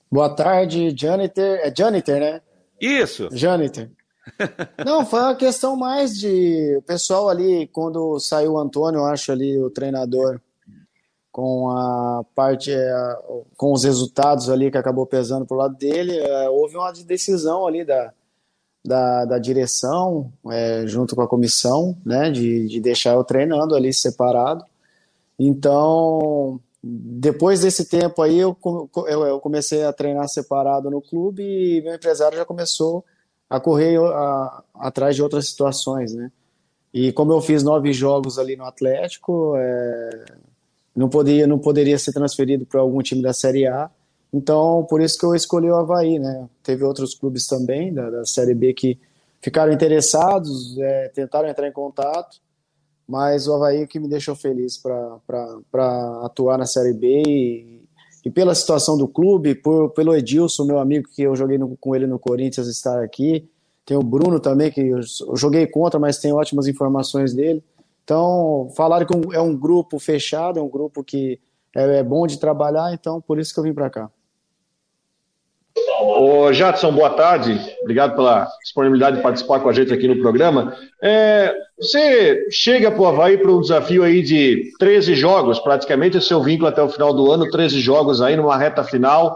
Boa tarde, Janiter. É Janiter, né? Isso. Janiter. Não, foi uma questão mais de o pessoal ali, quando saiu o Antônio, eu acho ali, o treinador, com a parte, é, com os resultados ali que acabou pesando pro lado dele, é, houve uma decisão ali da, da, da direção, é, junto com a comissão, né, de, de deixar eu treinando ali separado. Então, depois desse tempo aí, eu, eu, eu, comecei a treinar separado no clube e meu empresário já começou a correr a, a, atrás de outras situações, né? E como eu fiz nove jogos ali no Atlético, é, não, poderia, não poderia ser transferido para algum time da Série A. Então, por isso que eu escolhi o Havaí, né? Teve outros clubes também da, da Série B que ficaram interessados, é, tentaram entrar em contato, mas o Havaí é que me deixou feliz para atuar na Série B e, e, pela situação do clube, por, pelo Edilson, meu amigo, que eu joguei no, com ele no Corinthians, estar aqui. Tem o Bruno também, que eu, eu joguei contra, mas tem ótimas informações dele. Então, falaram que é um grupo fechado, é um grupo que é, é bom de trabalhar, então por isso que eu vim para cá. Ô, Jadson, boa tarde. Obrigado pela disponibilidade de participar com a gente aqui no programa. É, você chega para o Havaí para um desafio aí de 13 jogos, praticamente o seu vínculo até o final do ano, 13 jogos aí numa reta final.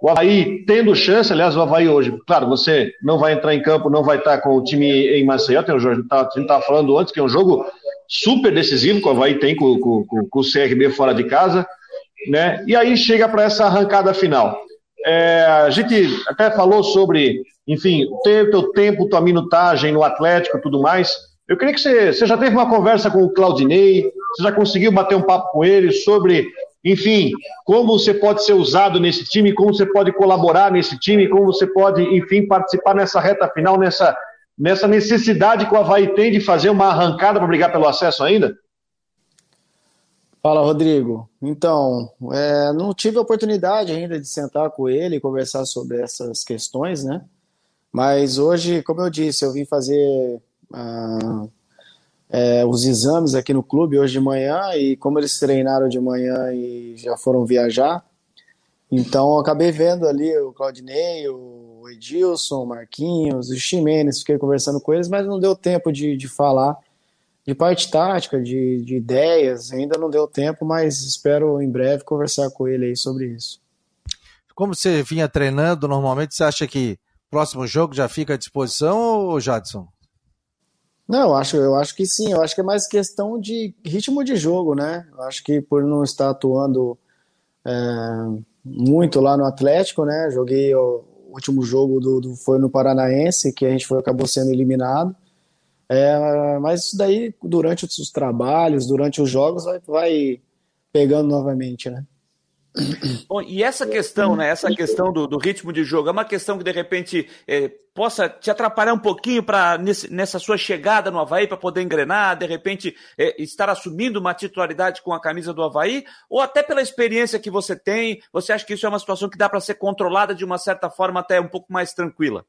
O Havaí tendo chance, aliás, o Havaí hoje, claro, você não vai entrar em campo, não vai estar com o time em Maceió, tem um jogo, a gente estava falando antes que é um jogo super decisivo que o Havaí tem com, com, com, o CRB fora de casa, né? E aí chega para essa arrancada final. É, a gente até falou sobre, enfim, ter teu tempo, tua minutagem no Atlético tudo mais. Eu queria que você, você já teve uma conversa com o Claudinei, você já conseguiu bater um papo com ele sobre, enfim, como você pode ser usado nesse time, como você pode colaborar nesse time, como você pode, enfim, participar nessa reta final, nessa nessa necessidade que o Havaí tem de fazer uma arrancada para brigar pelo acesso ainda? Fala, Rodrigo. Então, é, não tive a oportunidade ainda de sentar com ele e conversar sobre essas questões, né? Mas hoje, como eu disse, eu vim fazer ah, é, os exames aqui no clube hoje de manhã e como eles treinaram de manhã e já foram viajar, então acabei vendo ali o Claudinei, o o Edilson, o Marquinhos, o Ximenes, fiquei conversando com eles, mas não deu tempo de, de falar de parte tática, de, de ideias, ainda não deu tempo, mas espero em breve conversar com ele aí sobre isso. Como você vinha treinando normalmente, você acha que próximo jogo já fica à disposição, ou Jadson? Não, eu acho, eu acho que sim. Eu acho que é mais questão de ritmo de jogo, né? Eu acho que por não estar atuando é, muito lá no Atlético, né? Joguei o último jogo do, do, foi no Paranaense, que a gente foi, acabou sendo eliminado. É, mas isso daí, durante os trabalhos, durante os jogos, vai, vai pegando novamente, né? Bom, e essa questão, né? Essa questão do, do, ritmo de jogo é uma questão que de repente é, possa te atrapalhar um pouquinho para nessa sua chegada no Havaí para poder engrenar, de repente é, estar assumindo uma titularidade com a camisa do Havaí, ou até pela experiência que você tem, você acha que isso é uma situação que dá para ser controlada de uma certa forma até um pouco mais tranquila?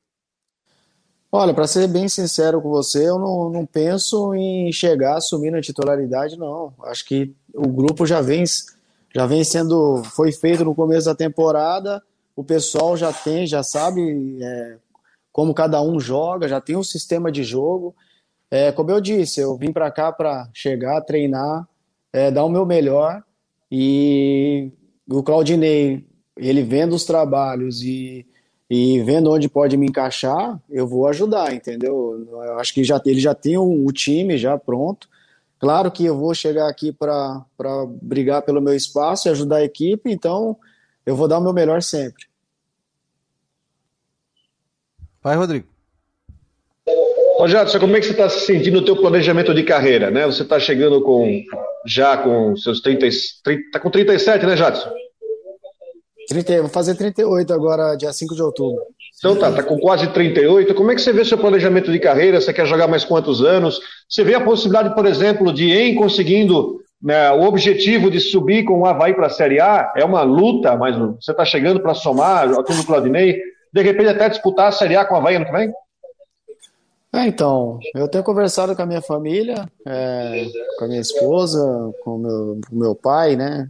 Olha, para ser bem sincero com você, eu não, não penso em chegar assumindo a titularidade, não. Acho que o grupo já vem já vem sendo, foi feito no começo da temporada, o pessoal já tem, já sabe é, como cada um joga, já tem um sistema de jogo. É, como eu disse, eu vim para cá para chegar, treinar, é, dar o meu melhor e o Claudinei, ele vendo os trabalhos e, e vendo onde pode me encaixar, eu vou ajudar, entendeu? Eu acho que já, ele já tem o, o time já pronto, Claro que eu vou chegar aqui para brigar pelo meu espaço e ajudar a equipe, então eu vou dar o meu melhor sempre. Vai, Rodrigo. Ô, Jadson, como é que você está se sentindo no teu planejamento de carreira, né? Você está chegando com já com seus 30, 30 tá com 37, né, Jadson? 30, vou fazer 38 agora, dia 5 de outubro. Então tá, tá com quase 38. Como é que você vê seu planejamento de carreira? Você quer jogar mais quantos anos? Você vê a possibilidade, por exemplo, de em conseguindo né, o objetivo de subir com o Havaí para a Série A? É uma luta, mas você está chegando para somar, aqui no Claudinei, de repente até disputar a Série A com o Havaí ano que vem? É, então, eu tenho conversado com a minha família, é, com a minha esposa, com o meu, com meu pai, né?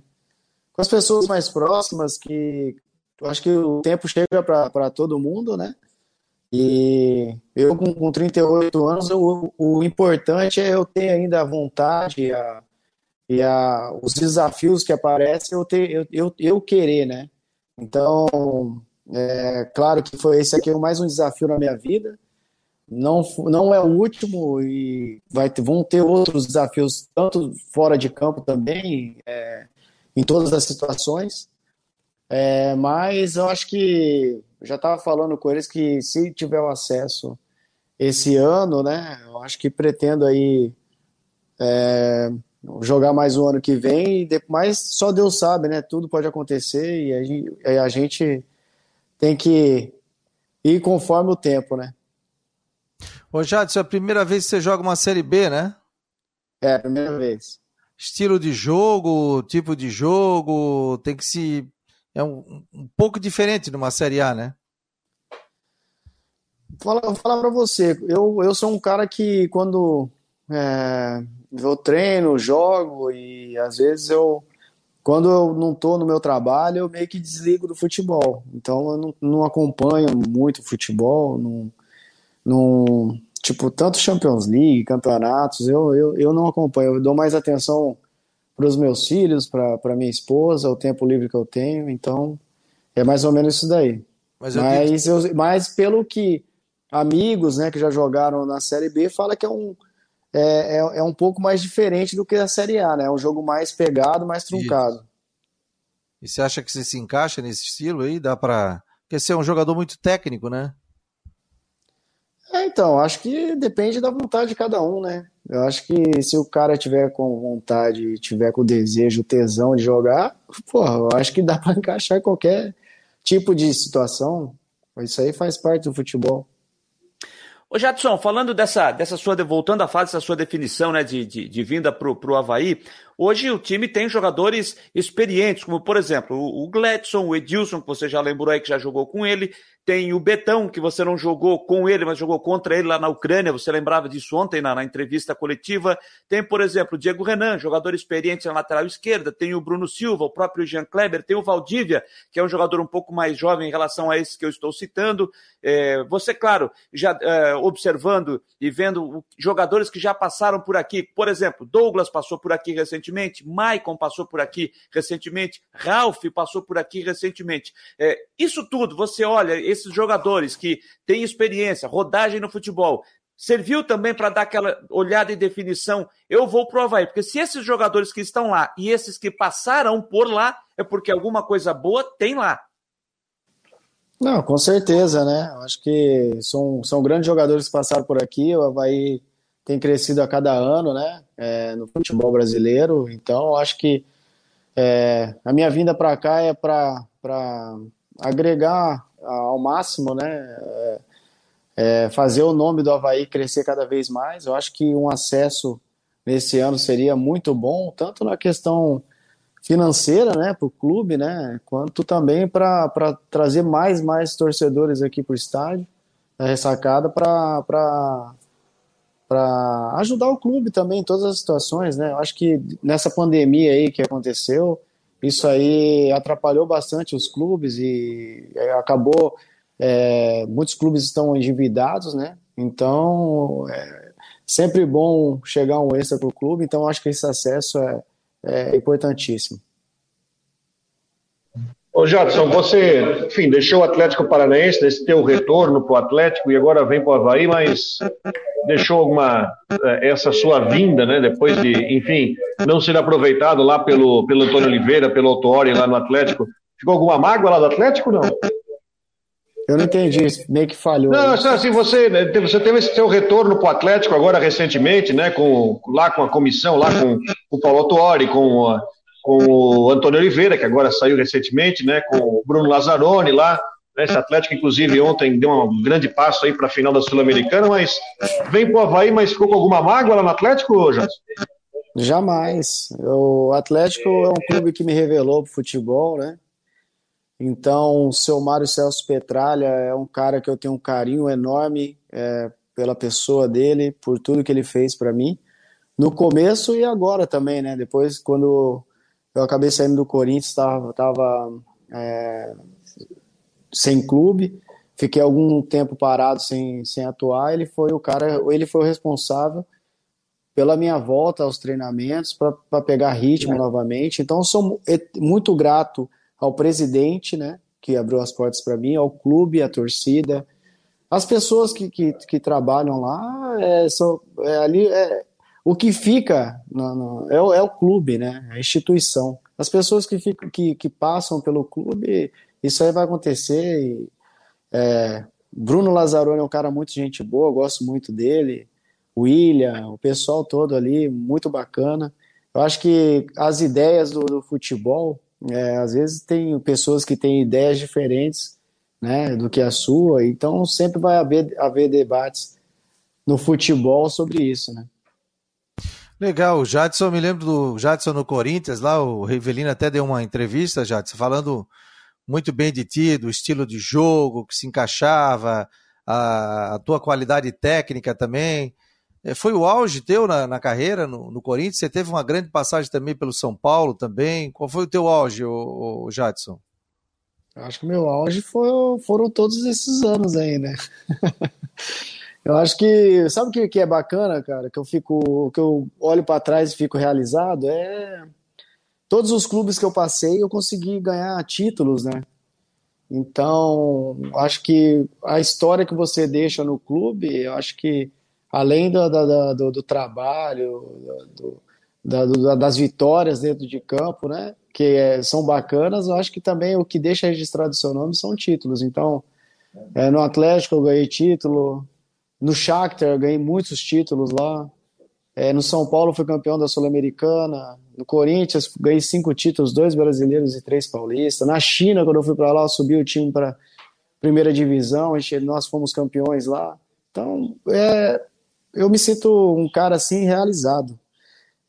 Com as pessoas mais próximas que eu acho que o tempo chega para todo mundo, né? E eu, com, com 38 anos, eu, o importante é eu ter ainda a vontade a, e a, os desafios que aparecem, eu, ter, eu, eu, eu querer, né? Então, é claro que foi esse aqui é mais um desafio na minha vida. Não, não é o último e vai vão ter outros desafios, tanto fora de campo também, é, em todas as situações. É, mas eu acho que já estava falando com eles que se tiver o acesso esse ano, né, eu acho que pretendo aí é, jogar mais um ano que vem, mas só Deus sabe, né? Tudo pode acontecer e a gente, a gente tem que ir conforme o tempo, né? Ô Jadson, é a primeira vez que você joga uma Série B, né? É, a primeira vez. Estilo de jogo, tipo de jogo, tem que se é um, um pouco diferente de uma Série A, né? Fala, vou falar para você, eu, eu sou um cara que quando é, eu treino, jogo e às vezes eu, quando eu não estou no meu trabalho, eu meio que desligo do futebol. Então eu não, não acompanho muito futebol, não, não, tipo, tanto Champions League, campeonatos, eu, eu, eu não acompanho, eu dou mais atenção para os meus filhos, para minha esposa, o tempo livre que eu tenho. Então, é mais ou menos isso daí. Mas, mas, eu, mas pelo que amigos né, que já jogaram na Série B, fala que é um, é, é, é, um pouco mais diferente do que a Série A, né? É um jogo mais pegado, mais truncado. Isso. E você acha que você se encaixa nesse estilo aí? Dá para. Porque você é um jogador muito técnico, né? É, então, acho que depende da vontade de cada um, né? Eu acho que se o cara tiver com vontade, tiver com desejo, tesão de jogar, porra, eu acho que dá para encaixar qualquer tipo de situação. Isso aí faz parte do futebol. Ô Jadson, falando dessa, dessa sua, voltando à fase dessa sua definição né, de, de, de vinda para o Havaí, Hoje o time tem jogadores experientes, como por exemplo o Gladson, o Edilson, que você já lembrou aí que já jogou com ele, tem o Betão, que você não jogou com ele, mas jogou contra ele lá na Ucrânia, você lembrava disso ontem na, na entrevista coletiva. Tem, por exemplo, o Diego Renan, jogador experiente na lateral esquerda. Tem o Bruno Silva, o próprio Jean Kleber. Tem o Valdívia, que é um jogador um pouco mais jovem em relação a esse que eu estou citando. É, você, claro, já é, observando e vendo jogadores que já passaram por aqui. Por exemplo, Douglas passou por aqui recentemente, Maicon passou por aqui recentemente, Ralph passou por aqui recentemente. É, isso tudo, você olha esses jogadores que têm experiência, rodagem no futebol, serviu também para dar aquela olhada e definição. Eu vou pro Havaí, porque se esses jogadores que estão lá e esses que passaram por lá, é porque alguma coisa boa tem lá. Não, com certeza, né? Acho que são, são grandes jogadores que passaram por aqui. O Havaí tem crescido a cada ano, né? É, no futebol brasileiro. Então, acho que é, a minha vinda para cá é para agregar ao máximo, né? É, é, fazer o nome do Havaí crescer cada vez mais. Eu acho que um acesso nesse ano seria muito bom, tanto na questão financeira, né, para o clube, né, quanto também para trazer mais mais torcedores aqui para o estádio, da ressacada, para para ajudar o clube também em todas as situações, né? Eu acho que nessa pandemia aí que aconteceu, isso aí atrapalhou bastante os clubes e é, acabou. É, muitos clubes estão endividados, né? Então, é sempre bom chegar um extra para o clube. Então, acho que esse acesso é, é importantíssimo. Ô Jadson, você, enfim, deixou o Atlético Paranaense nesse teu retorno para o Atlético e agora vem para o Havaí, mas deixou alguma eh, essa sua vinda, né? Depois de, enfim, não ser aproveitado lá pelo, pelo Antônio Oliveira, pelo Autuori lá no Atlético. Ficou alguma mágoa lá do Atlético não? Eu não entendi, meio que falhou. Não, assim, você, né, você teve esse seu retorno para o Atlético agora recentemente, né? Com, lá com a comissão, lá com, com o Paulo Autuori, com, com o Antônio Oliveira, que agora saiu recentemente, né? Com o Bruno Lazzaroni lá. Né, esse Atlético, inclusive, ontem deu um grande passo aí para a final da Sul-Americana, mas vem para o Havaí, mas ficou com alguma mágoa lá no Atlético, Jadson? Jamais. O Atlético é um clube que me revelou o futebol, né? Então, o seu Mário Celso Petralha é um cara que eu tenho um carinho enorme é, pela pessoa dele, por tudo que ele fez para mim, no começo e agora também, né? Depois, quando eu acabei saindo do Corinthians, estava tava, é, sem clube, fiquei algum tempo parado sem, sem atuar. Ele foi o cara, ele foi o responsável pela minha volta aos treinamentos para pegar ritmo novamente. Então, sou muito grato ao presidente, né, que abriu as portas para mim, ao clube, à torcida, as pessoas que, que, que trabalham lá, é, são, é, ali é, o que fica no, no, é, o, é, o clube, né, a instituição. As pessoas que, ficam, que, que passam pelo clube, isso aí vai acontecer. E, é, Bruno Lazzaroni é um cara muito gente boa, gosto muito dele. William, o pessoal todo ali, muito bacana. Eu acho que as ideias do, do futebol é, às vezes tem pessoas que têm ideias diferentes né, do que a sua, então sempre vai haver, haver debates no futebol sobre isso, né? Legal, o Jadson, me lembro do Jadson no Corinthians, lá o Rivelino até deu uma entrevista, Jadson, falando muito bem de ti, do estilo de jogo que se encaixava, a, a tua qualidade técnica também. É, foi o auge teu na, na carreira no, no, Corinthians? Você teve uma grande passagem também pelo São Paulo também. Qual foi o teu auge, o, o Jadson? Acho que o meu auge foi, foram todos esses anos aí, né? eu acho que sabe o que, que é bacana, cara? Que eu fico, que eu olho para trás e fico realizado é todos os clubes que eu passei eu consegui ganhar títulos, né? Então acho que a história que você deixa no clube, eu acho que além do, do, do, do trabalho, do, da, das vitórias dentro de campo, né? Que é, são bacanas, eu acho que também o que deixa registrado seu nome são títulos. Então, é, no Atlético eu ganhei título, no Shakhtar ganhei muitos títulos lá, é, no São Paulo fui campeão da Sul-Americana, no Corinthians ganhei cinco títulos, dois brasileiros e três paulistas. Na China, quando eu fui para lá, eu subi o time para primeira divisão, nós fomos campeões lá. Então, é, eu me sinto um cara assim realizado.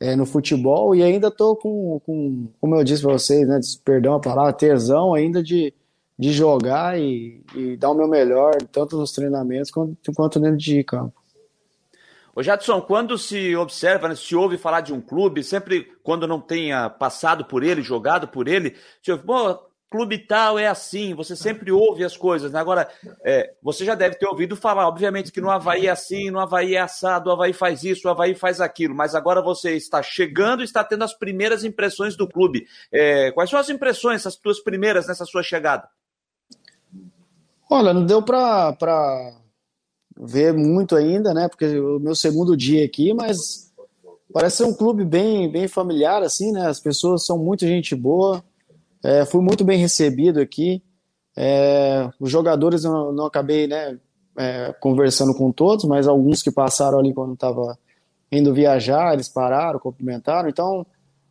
é, no futebol e ainda estou com, com, como eu disse para vocês, né, perdão a palavra, tesão ainda de, de jogar e, e dar o meu melhor, tanto nos treinamentos quanto, quanto dentro de campo. Ô Jadson, quando se observa, né, se ouve falar de um clube, sempre quando não tenha passado por ele, jogado por ele, se ouve, pô, clube tal é assim, você sempre ouve as coisas. Né? Agora, é, você já deve ter ouvido falar, obviamente, que no Havaí é assim, no Havaí é assado, o Havaí faz isso, o Havaí faz aquilo, mas agora você está chegando e está tendo as primeiras impressões do clube. É, quais são as impressões, essas tuas primeiras nessa sua chegada? Olha, não deu para ver muito ainda, né? Porque o meu segundo dia aqui, mas parece ser um clube bem, bem familiar, assim, né? As pessoas são muito gente boa. É, fui muito bem recebido aqui. É, os jogadores eu não acabei, né? É, conversando com todos, mas alguns que passaram ali quando estava indo viajar, eles pararam, cumprimentaram. Então,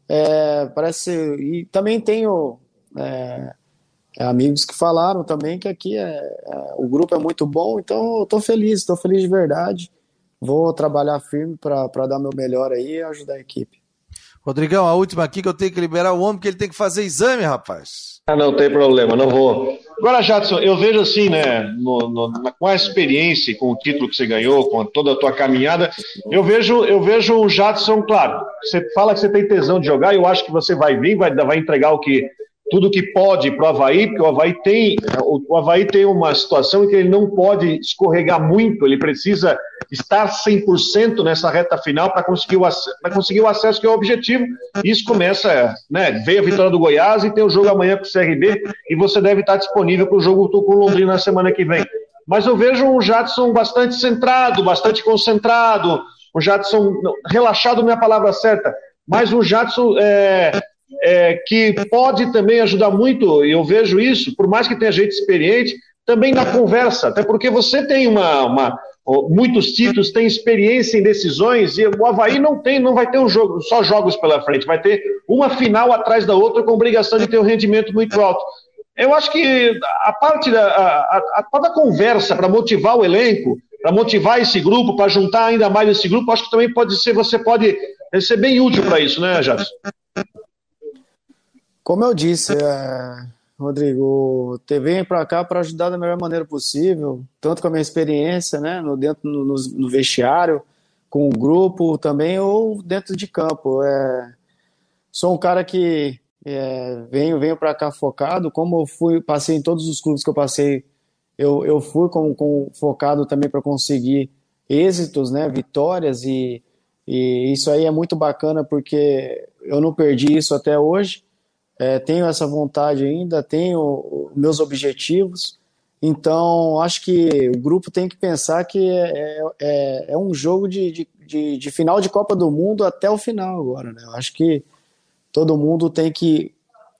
é, parece. E também tenho é, é, amigos que falaram também que aqui é, é o grupo é muito bom, então eu estou feliz, estou feliz de verdade. Vou trabalhar firme para dar meu melhor aí e ajudar a equipe. Rodrigão, a última aqui que eu tenho que liberar o homem, que ele tem que fazer exame, rapaz. Ah, não tem problema, não vou. Agora, Jadson, eu vejo assim, né, no, no, com a experiência, com o título que você ganhou, com toda a tua caminhada, eu vejo, eu vejo o Jadson, claro, você fala que você tem tesão de jogar, eu acho que você vai vir, vai, vai entregar o que tudo que pode para o Havaí, porque o Havaí tem, o Havaí tem uma situação em que ele não pode escorregar muito, ele precisa estar 100% nessa reta final para conseguir, o, conseguir o acesso, que é o objetivo. Isso começa, né? Veio a vitória do Goiás e tem o jogo amanhã com o CRB, e você deve estar disponível para o jogo com o Londrina na semana que vem. Mas eu vejo um Jadson bastante centrado, bastante concentrado, um Jadson relaxado não é a palavra certa, mas um Jadson é, é, que pode também ajudar muito, e eu vejo isso, por mais que tenha gente experiente, também na conversa, até porque você tem uma, uma muitos títulos, tem experiência em decisões, e o Havaí não tem, não vai ter um jogo, só jogos pela frente, vai ter uma final atrás da outra com obrigação de ter um rendimento muito alto. Eu acho que a parte da, a, a, a, da conversa para motivar o elenco, para motivar esse grupo, para juntar ainda mais esse grupo, acho que também pode ser, você pode ser bem útil para isso, né, Jadson? Como eu disse, é, Rodrigo, te vem para cá para ajudar da melhor maneira possível, tanto com a minha experiência, né, no, dentro no, no vestiário, com o grupo também, ou dentro de campo. É, sou um cara que é, venho, venho para cá focado, como eu fui, passei em todos os clubes que eu passei, eu, eu fui com, com focado também para conseguir êxitos, né, vitórias. E, e isso aí é muito bacana porque eu não perdi isso até hoje é, tenho essa vontade ainda, tenho meus objetivos. Então, acho que o grupo tem que pensar que é, é, é um jogo de, de, de, de, final de Copa do Mundo até o final agora. Né? Eu acho que todo mundo tem que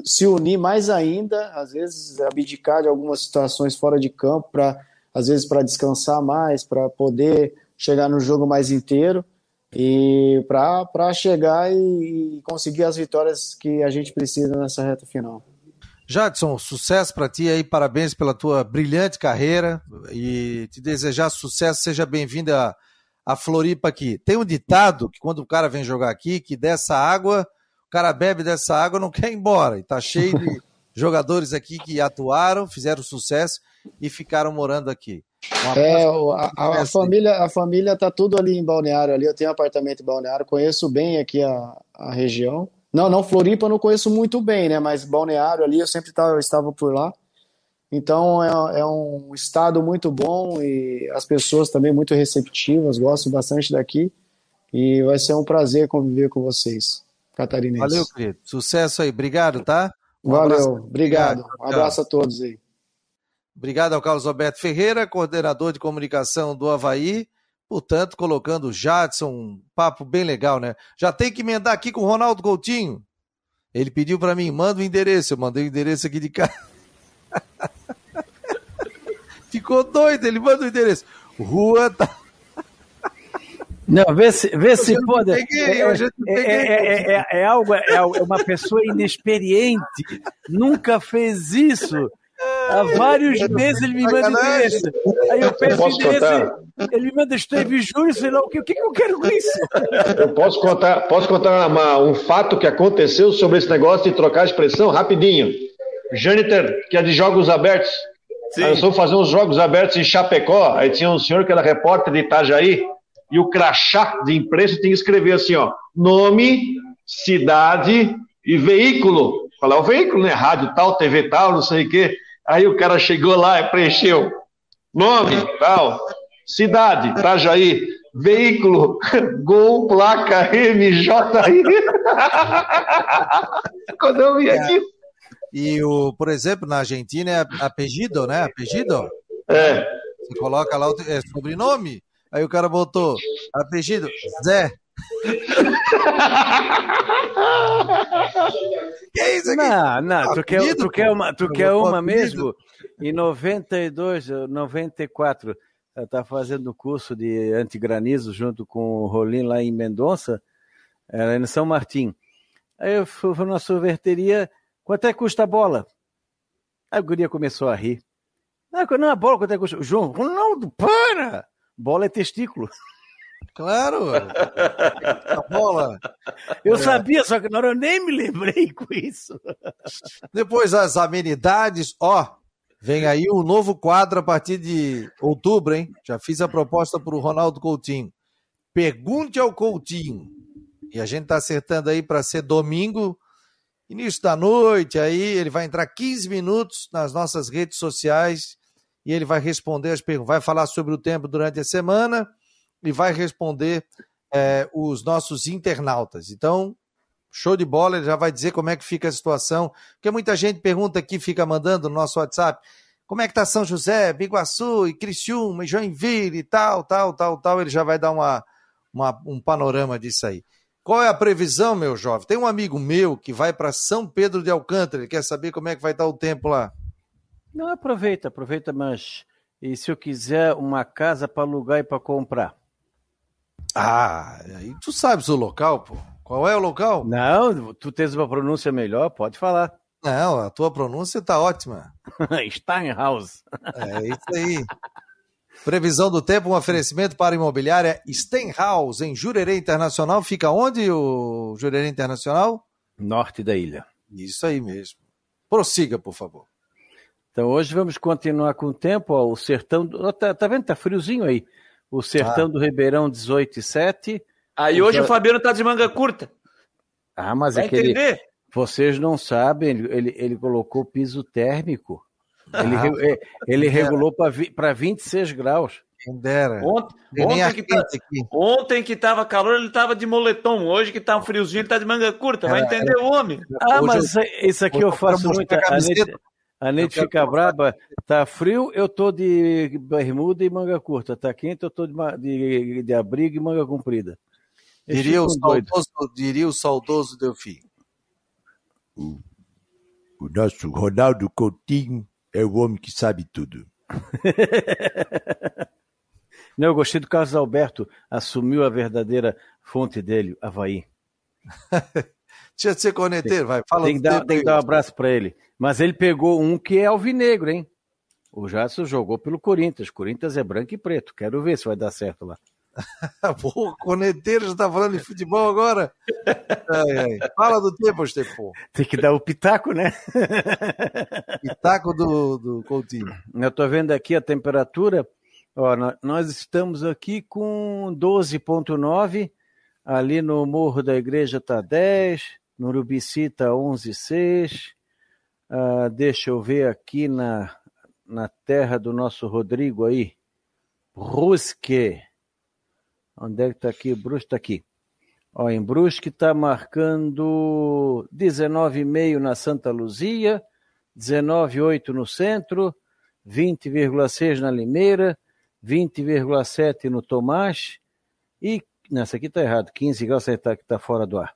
se unir mais ainda, às vezes abdicar de algumas situações fora de campo, para às vezes para descansar mais, para poder chegar no jogo mais inteiro e para chegar e, e, conseguir as vitórias que a gente precisa nessa reta final. Jadson, sucesso para ti aí, parabéns pela tua brilhante carreira e te desejar sucesso, seja bem-vindo a, a Floripa aqui. Tem um ditado que quando o cara vem jogar aqui, que dessa água, o cara bebe dessa água não quer ir embora, e tá cheio de jogadores aqui que atuaram, fizeram sucesso e ficaram morando aqui. É, a, a, família, a família tá tudo ali em Balneário, ali eu tenho apartamento em Balneário, conheço bem aqui a, a região. Não, não, Floripa eu não conheço muito bem, né, mas Balneário ali eu sempre tava, eu estava por lá. Então é, é um estado muito bom e as pessoas também muito receptivas, gosto bastante daqui e vai ser um prazer conviver com vocês, catarinenses. Valeu, querido. Sucesso aí, obrigado, tá? Um Valeu, abraço. obrigado. Um abraço a todos aí. Obrigado ao Carlos Alberto Ferreira, coordenador de comunicação do Havaí. Portanto, colocando o Jadson, um papo bem legal, né? Já tem que emendar aqui com o Ronaldo Coutinho. Ele pediu para mim, manda o endereço. Eu mandei o endereço aqui de casa. Ficou doido, ele manda o endereço. Rua tá. Não, vê se, vê se pode. Peguei, é, é, é, é, algo, é uma pessoa inexperiente, nunca fez isso. Há vários meses ele me manda endereço. Aí eu peço Posso endereço, ele me manda Esteve Júnior, sei lá o que, o que eu quero com isso? Eu posso contar, posso contar uma, um fato que aconteceu sobre esse negócio de trocar expressão rapidinho. Jâniter, que é de jogos abertos. Sim. Aí eu sou fazer uns jogos abertos em Chapecó. Aí tinha um senhor que era repórter de Itajaí. E o crachá de imprensa tinha que escrever assim, ó. Nome, cidade e veículo. É o veículo, né? Rádio tal, TV tal, não sei o quê. Aí o cara chegou lá e preencheu. Nome, tal, cidade, Itajaí, veículo, Gol, placa, MJI. Quando eu vi aqui. E o, por exemplo, na Argentina é apelido, né? Apelido? É. Você coloca lá o é, sobrenome, aí o cara botou apelido Zé. que é isso aqui? Não, não, tu quer, tu quer uma, tu quer uma mesmo? Em 92, 94, eu estava fazendo curso de antigranizo junto com o Rolim lá em Mendonça, era em São Martim. Aí eu fui na sorveteria Quanto é que custa a bola? Aí o guria começou a rir. Não, não a bola, quanto é que custa? João, Ronaldo, para! Bola é testículo. Claro! a bola. Eu é. sabia, só que na hora eu nem me lembrei com isso. Depois as amenidades, ó, vem aí um novo quadro a partir de outubro, hein? Já fiz a proposta para o Ronaldo Coutinho. Pergunte ao Coutinho. E a gente tá acertando aí para ser domingo, início da noite, aí ele vai entrar 15 minutos nas nossas redes sociais e ele vai responder as perguntas, vai falar sobre o tempo durante a semana e vai responder é, os nossos internautas. Então, show de bola, ele já vai dizer como é que fica a situação, porque muita gente pergunta aqui, fica mandando no nosso WhatsApp, como é que tá São José, Biguaçu, e Criciúma, e Joinville e tal, tal, tal, tal, ele já vai dar uma, uma um panorama disso aí. Qual é a previsão, meu jovem? Tem um amigo meu que vai para São Pedro de Alcântara, ele quer saber como é que vai estar o tempo lá. Não, aproveita, aproveita, mas e se eu quiser uma casa para alugar e para comprar? Ah, aí tu sabes o local, pô. Qual é o local? Não, tu tens uma pronúncia melhor, pode falar. Não, a tua pronúncia tá ótima. Steinhaus. É isso aí. Previsão do tempo, um oferecimento para a imobiliária Stenhouse, em Jurerê Internacional. Fica onde o Jurerê Internacional? Norte da ilha. Isso aí mesmo. Prossiga, por favor. Então hoje vamos continuar com o tempo. Ó, o sertão. Tá, tá vendo? Tá friozinho aí. O sertão ah. do Ribeirão 18 e 7. Aí hoje o Fabiano tá de manga curta. Ah, mas Vai é que ele, vocês não sabem, ele, ele colocou piso térmico. Ele, ah, ele regulou para 26 graus. Quem dera. Ontem, ontem, que, tá, ontem que tava calor, ele tava de moletom. Hoje que tá um friozinho, ele tá de manga curta. Vai é, entender o homem. Ah, mas eu, isso aqui eu faço muito. A Nete, a Nete fica braba. Tá frio, eu tô de bermuda e manga curta. Tá quente, eu tô de, de, de abrigo e manga comprida. Diria o, saudoso, diria o saudoso Delfim. O, o nosso Ronaldo Coutinho é o homem que sabe tudo. Não, eu gostei do Carlos Alberto, assumiu a verdadeira fonte dele, Havaí. Tinha de ser corneteiro, vai, fala tem que, dar, tem que dar um abraço para ele. Mas ele pegou um que é alvinegro, hein? O Jadson jogou pelo Corinthians. Corinthians é branco e preto. Quero ver se vai dar certo lá. Pô, corneteiro já tá falando de futebol agora? Ai, ai. Fala do tempo, Estepô. Tem que dar o pitaco, né? Pitaco do, do Coutinho. Eu tô vendo aqui a temperatura. Ó, nós estamos aqui com 12,9. Ali no Morro da Igreja tá 10. No Urubici tá 11,6. Ah, deixa eu ver aqui na, na terra do nosso Rodrigo aí. Brusque Onde é que está aqui? Brusque está aqui. Ó, em Brusque está marcando 19,5 na Santa Luzia, 19,8 no centro, 20,6 na Limeira, 20,7 no Tomás e nessa aqui está errado, 15 graus está tá fora do ar.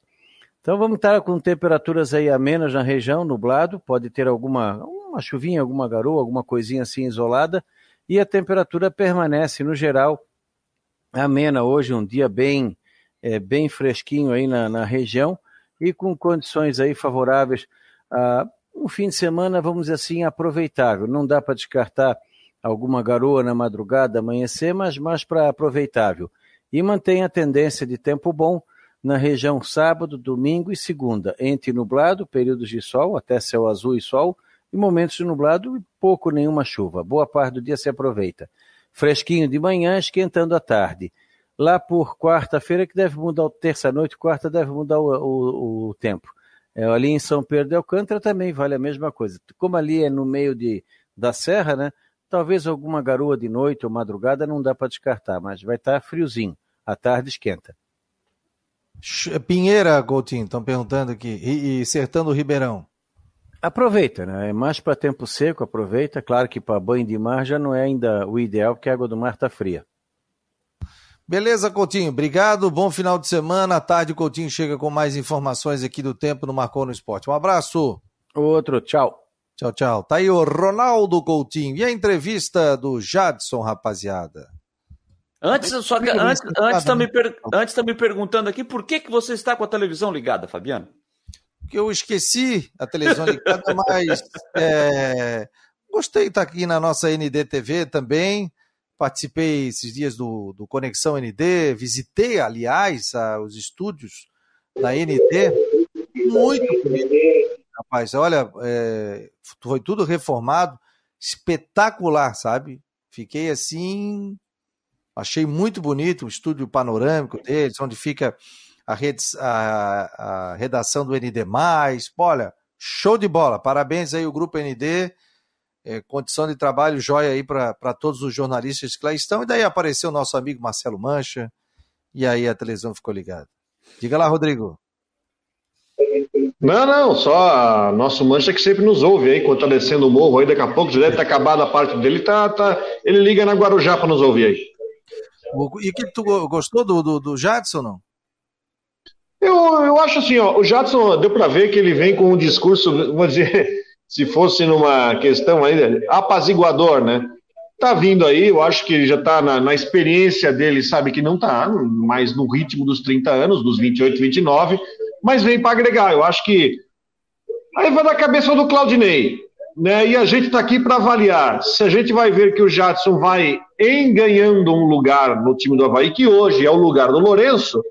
Então vamos estar com temperaturas aí amenas na região, nublado, pode ter alguma uma chuvinha, alguma garoa, alguma coisinha assim isolada, e a temperatura permanece no geral amena hoje, um dia bem, é, bem fresquinho aí na, na região e com condições aí favoráveis. Ah, um fim de semana, vamos dizer assim, aproveitável. Não dá para descartar alguma garoa na madrugada, amanhecer, mas mais para aproveitável. E mantém a tendência de tempo bom na região sábado, domingo e segunda, entre nublado, períodos de sol, até céu azul e sol, e momentos de nublado e pouco nenhuma chuva. Boa parte do dia se aproveita. Fresquinho de manhã, esquentando à tarde. Lá por quarta-feira, que deve mudar, terça-noite, quarta, deve mudar o, o, o tempo. É, ali em São Pedro de Alcântara também vale a mesma coisa. Como ali é no meio de, da serra, né? Talvez alguma garoa de noite ou madrugada não dá para descartar, mas vai estar tá friozinho. À tarde esquenta. Pinheira, Coutinho, estão perguntando aqui. E, e Sertão do Ribeirão? Aproveita, né? É mais para tempo seco, aproveita. Claro que para banho de mar já não é ainda o ideal, porque a água do mar está fria. Beleza, Coutinho. Obrigado. Bom final de semana. À tarde, o Coutinho chega com mais informações aqui do tempo no Marcou no Esporte. Um abraço. Outro. Tchau. Tchau, tchau. Tá aí o Ronaldo Coutinho. E a entrevista do Jadson, rapaziada? Antes, só que, antes, antes, tá me per, antes tá me perguntando aqui por que, que você está com a televisão ligada, Fabiano? Porque eu esqueci a televisão ligada, mas é, gostei de estar aqui na nossa NDTV também. Participei esses dias do, do Conexão ND, visitei, aliás, a, os estúdios da ND. Muito bonito, rapaz. Olha, é, foi tudo reformado, espetacular, sabe? Fiquei assim Achei muito bonito o estúdio panorâmico deles, onde fica a, rede, a, a redação do ND. Olha, show de bola. Parabéns aí o Grupo ND. É, condição de trabalho jóia aí para todos os jornalistas que lá estão. E daí apareceu o nosso amigo Marcelo Mancha. E aí a televisão ficou ligada. Diga lá, Rodrigo. Não, não, só nosso Mancha que sempre nos ouve aí, quando tá descendo o morro aí, daqui a pouco já deve ter acabado a parte dele, tá, tá, ele liga na Guarujá para nos ouvir aí. E que tu gostou do, do, do Jadson, não? Eu, eu acho assim, ó, o Jadson deu para ver que ele vem com um discurso, vou dizer, se fosse numa questão aí, apaziguador, né? Tá vindo aí, eu acho que já tá na, na experiência dele, sabe que não tá mais no ritmo dos 30 anos, dos 28, 29, mas vem para agregar. Eu acho que aí vai da cabeça do Claudinei né? E a gente está aqui para avaliar se a gente vai ver que o Jadson vai em ganhando um lugar no time do Havaí, que hoje é o lugar do Lourenço,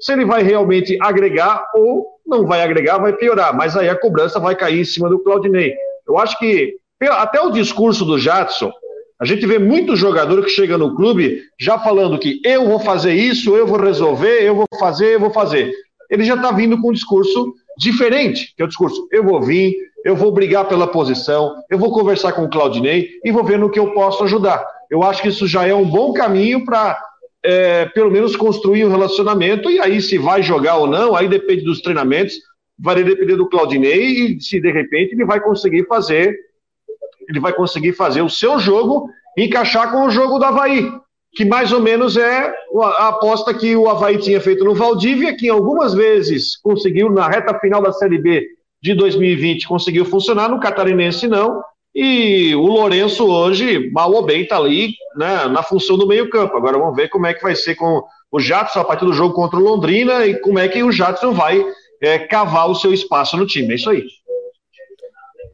se ele vai realmente agregar ou não vai agregar, vai piorar. Mas aí a cobrança vai cair em cima do Claudinei. Eu acho que até o discurso do Jadson, a gente vê muito jogador que chega no clube já falando que eu vou fazer isso, eu vou resolver, eu vou fazer, eu vou fazer. Ele já está vindo com um discurso diferente, que é o discurso eu vou vir, eu vou brigar pela posição, eu vou conversar com o Claudinei e vou ver no que eu posso ajudar. Eu acho que isso já é um bom caminho para, é, pelo menos, construir um relacionamento. E aí, se vai jogar ou não, aí depende dos treinamentos, vai depender do Claudinei e se de repente ele vai conseguir fazer, ele vai conseguir fazer o seu jogo encaixar com o jogo do Havaí, que mais ou menos é a aposta que o Havaí tinha feito no Valdívia, que algumas vezes conseguiu na reta final da Série B de 2020 conseguiu funcionar, no Catarinense não. E o Lourenço hoje, mal ou bem, está ali né, na função do meio-campo. Agora vamos ver como é que vai ser com o Jadson a partir do jogo contra o Londrina e como é que o Jadson vai é, cavar o seu espaço no time. É isso aí.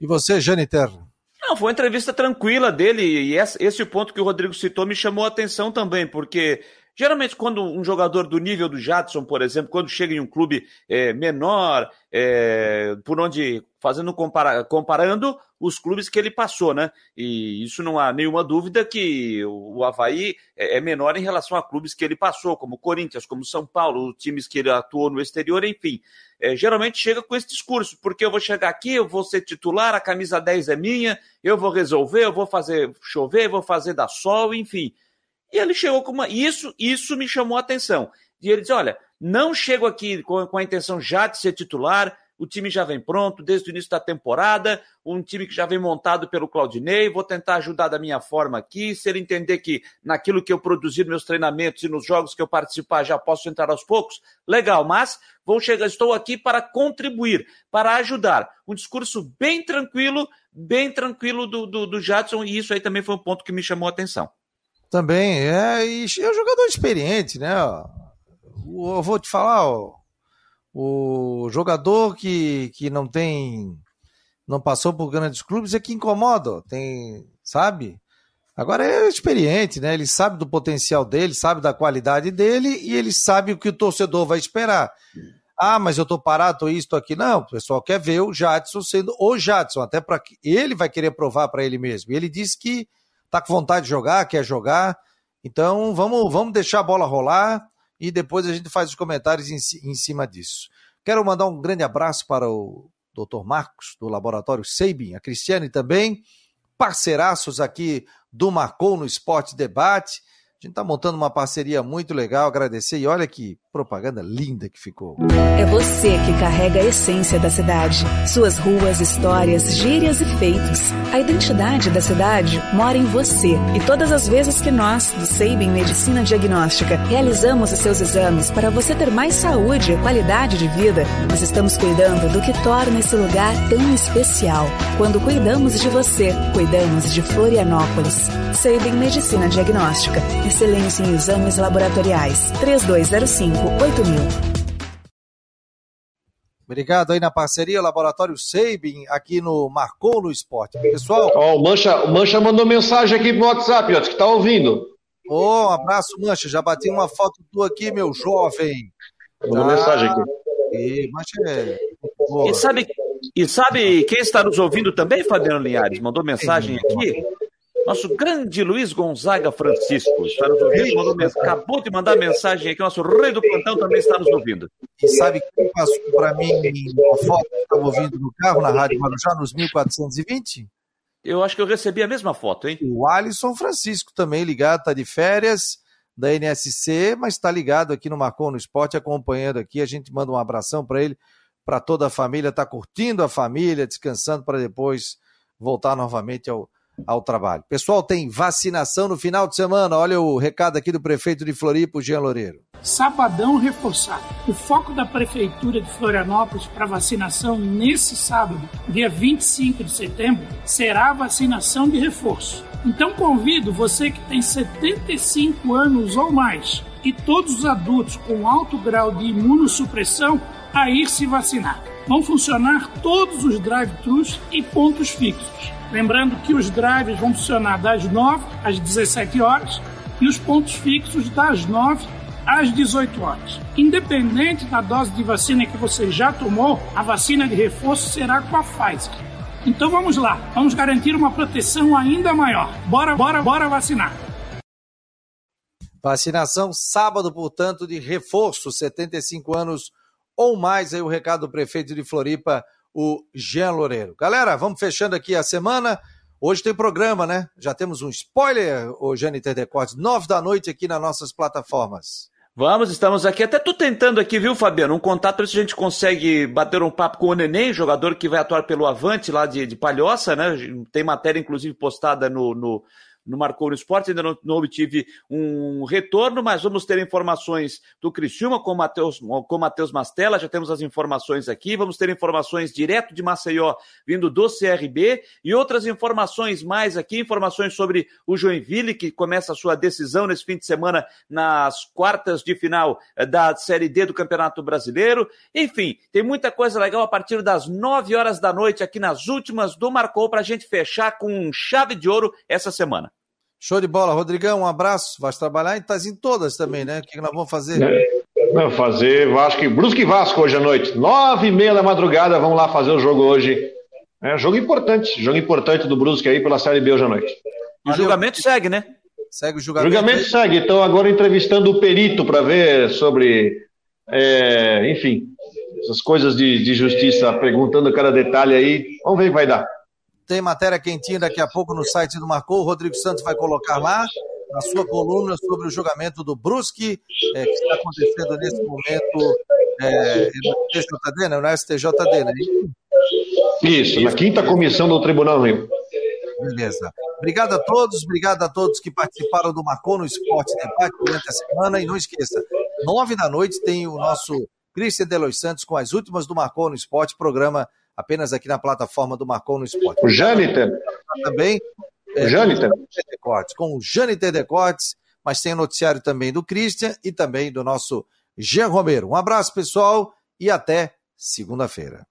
E você, Jane Terra? Não, foi uma entrevista tranquila dele e esse ponto que o Rodrigo citou me chamou a atenção também, porque Geralmente, quando um jogador do nível do Jadson, por exemplo, quando chega em um clube é, menor, é, por onde, fazendo compara comparando os clubes que ele passou, né? E isso não há nenhuma dúvida que o Havaí é, é menor em relação a clubes que ele passou, como Corinthians, como São Paulo, times que ele atuou no exterior, enfim. É, geralmente chega com esse discurso, porque eu vou chegar aqui, eu vou ser titular, a camisa 10 é minha, eu vou resolver, eu vou fazer chover, vou fazer dar sol, enfim. E ele chegou com uma. Isso, isso me chamou a atenção. E ele disse: olha, não chego aqui com, com a intenção já de ser titular, o time já vem pronto desde o início da temporada, um time que já vem montado pelo Claudinei, vou tentar ajudar da minha forma aqui, se ele entender que naquilo que eu produzi nos meus treinamentos e nos jogos que eu participar já posso entrar aos poucos, legal, mas vou chegar, estou aqui para contribuir, para ajudar. Um discurso bem tranquilo, bem tranquilo do, do, do Jadson, e isso aí também foi um ponto que me chamou a atenção. Também, é, e é um jogador experiente, né? Eu vou te falar, ó, o jogador que, que não tem não passou por grandes clubes, é que incomoda, tem, sabe? Agora é experiente, né? Ele sabe do potencial dele, sabe da qualidade dele e ele sabe o que o torcedor vai esperar. Ah, mas eu tô parado, tô isso, tô aqui. Não, o pessoal quer ver o Jadson sendo o Jadson, até para ele vai querer provar para ele mesmo. E ele disse que tá com vontade de jogar, quer jogar. Então, vamos, vamos deixar a bola rolar e depois a gente faz os comentários em, em cima disso. Quero mandar um grande abraço para o Dr. Marcos, do Laboratório Seibin, a Cristiane também, parceiraços aqui do Marcou no Esporte Debate. A gente está montando uma parceria muito legal, agradecer. E olha que propaganda linda que ficou. É você que carrega a essência da cidade. Suas ruas, histórias, gírias e feitos. A identidade da cidade mora em você. E todas as vezes que nós, do Seibem Medicina Diagnóstica, realizamos os seus exames para você ter mais saúde e qualidade de vida, nós estamos cuidando do que torna esse lugar tão especial. Quando cuidamos de você, cuidamos de Florianópolis. Seibem Medicina Diagnóstica Excelência em exames laboratoriais. 3205-8000. Obrigado aí na parceria, Laboratório Seibin, aqui no Marcou no Esporte. Pessoal. Ó, oh, o Mancha, o Mancha mandou mensagem aqui no WhatsApp, ó, que tá ouvindo. Ô, oh, um abraço, Mancha. Já bati uma foto tua aqui, meu jovem. Mandou tá. mensagem aqui. E, Mancha é... e, sabe, e sabe quem está nos ouvindo também, Fabiano Linhares? Mandou mensagem aqui. Nosso grande Luiz Gonzaga Francisco está nos ouvindo, acabou de mandar mensagem aqui. Nosso rei do plantão também está nos ouvindo. E sabe quem passou para mim uma foto que estava ouvindo no carro na Rádio Marujá nos 1420? Eu acho que eu recebi a mesma foto, hein? O Alisson Francisco também ligado, está de férias da NSC, mas está ligado aqui no Marcon no Esporte, acompanhando aqui. A gente manda um abração para ele, para toda a família, está curtindo a família, descansando para depois voltar novamente ao ao trabalho. Pessoal, tem vacinação no final de semana. Olha o recado aqui do prefeito de Floripa, Jean Loureiro. Sabadão reforçado. O foco da Prefeitura de Florianópolis para vacinação nesse sábado, dia 25 de setembro, será a vacinação de reforço. Então convido você que tem 75 anos ou mais e todos os adultos com alto grau de imunossupressão a ir se vacinar. Vão funcionar todos os drive-thrus e pontos fixos Lembrando que os drives vão funcionar das 9 às 17 horas e os pontos fixos das 9 às 18 horas. Independente da dose de vacina que você já tomou, a vacina de reforço será com a Pfizer. Então vamos lá, vamos garantir uma proteção ainda maior. Bora, bora, bora vacinar. Vacinação sábado, portanto, de reforço, 75 anos ou mais. Aí o recado do prefeito de Floripa, o Jean Loureiro. Galera, vamos fechando aqui a semana. Hoje tem programa, né? Já temos um spoiler, o Jâniter Decortes, nove da noite aqui nas nossas plataformas. Vamos, estamos aqui. Até tô tentando aqui, viu, Fabiano? Um contato para ver se a gente consegue bater um papo com o Neném, jogador que vai atuar pelo Avante lá de, de Palhoça, né? Tem matéria, inclusive, postada no, no, no Marcou no Esporte, ainda não, não, obtive um retorno, mas vamos ter informações do Criciúma com Matheus, com Matheus Mastella, já temos as informações aqui, vamos ter informações direto de Maceió, vindo do CRB, e outras informações mais aqui, informações sobre o Joinville, que começa a sua decisão nesse fim de semana nas quartas de final eh, da Série D do Campeonato Brasileiro. Enfim, tem muita coisa legal a partir das nove horas da noite aqui nas últimas do Marcou para a gente fechar com chave de ouro essa semana. Show de bola. Rodrigão, um abraço. Vai trabalhar e estás em todas também, né? O que nós vamos fazer? É, fazer Vasco, Brusque e Vasco hoje à noite. Nove e meia da madrugada, vamos lá fazer o jogo hoje. É jogo importante, jogo importante do Brusque aí pela Série B hoje à noite. o julgamento segue, né? Segue o julgamento. O julgamento segue. Então agora entrevistando o perito para ver sobre, é, enfim, essas coisas de, de justiça, perguntando cada detalhe aí. Vamos ver o que vai dar. Tem matéria quentinha daqui a pouco no site do Marcou. O Rodrigo Santos vai colocar lá a sua coluna sobre o julgamento do Brusque, é, que está acontecendo nesse momento é, no STJD, né? no STJD, né? Isso, na quinta comissão do Tribunal Rio. Beleza. Obrigado a todos, obrigado a todos que participaram do Marcou no Esporte Debate durante a semana. E não esqueça, nove da noite tem o nosso Cristian Delois Santos com as últimas do Marcou no Esporte, programa apenas aqui na plataforma do Marcou no Esporte. O Jâniter. Também. O é, Jâniter. Com o Jâniter Decortes, mas tem o noticiário também do Christian e também do nosso Jean Romero. Um abraço, pessoal, e até segunda-feira.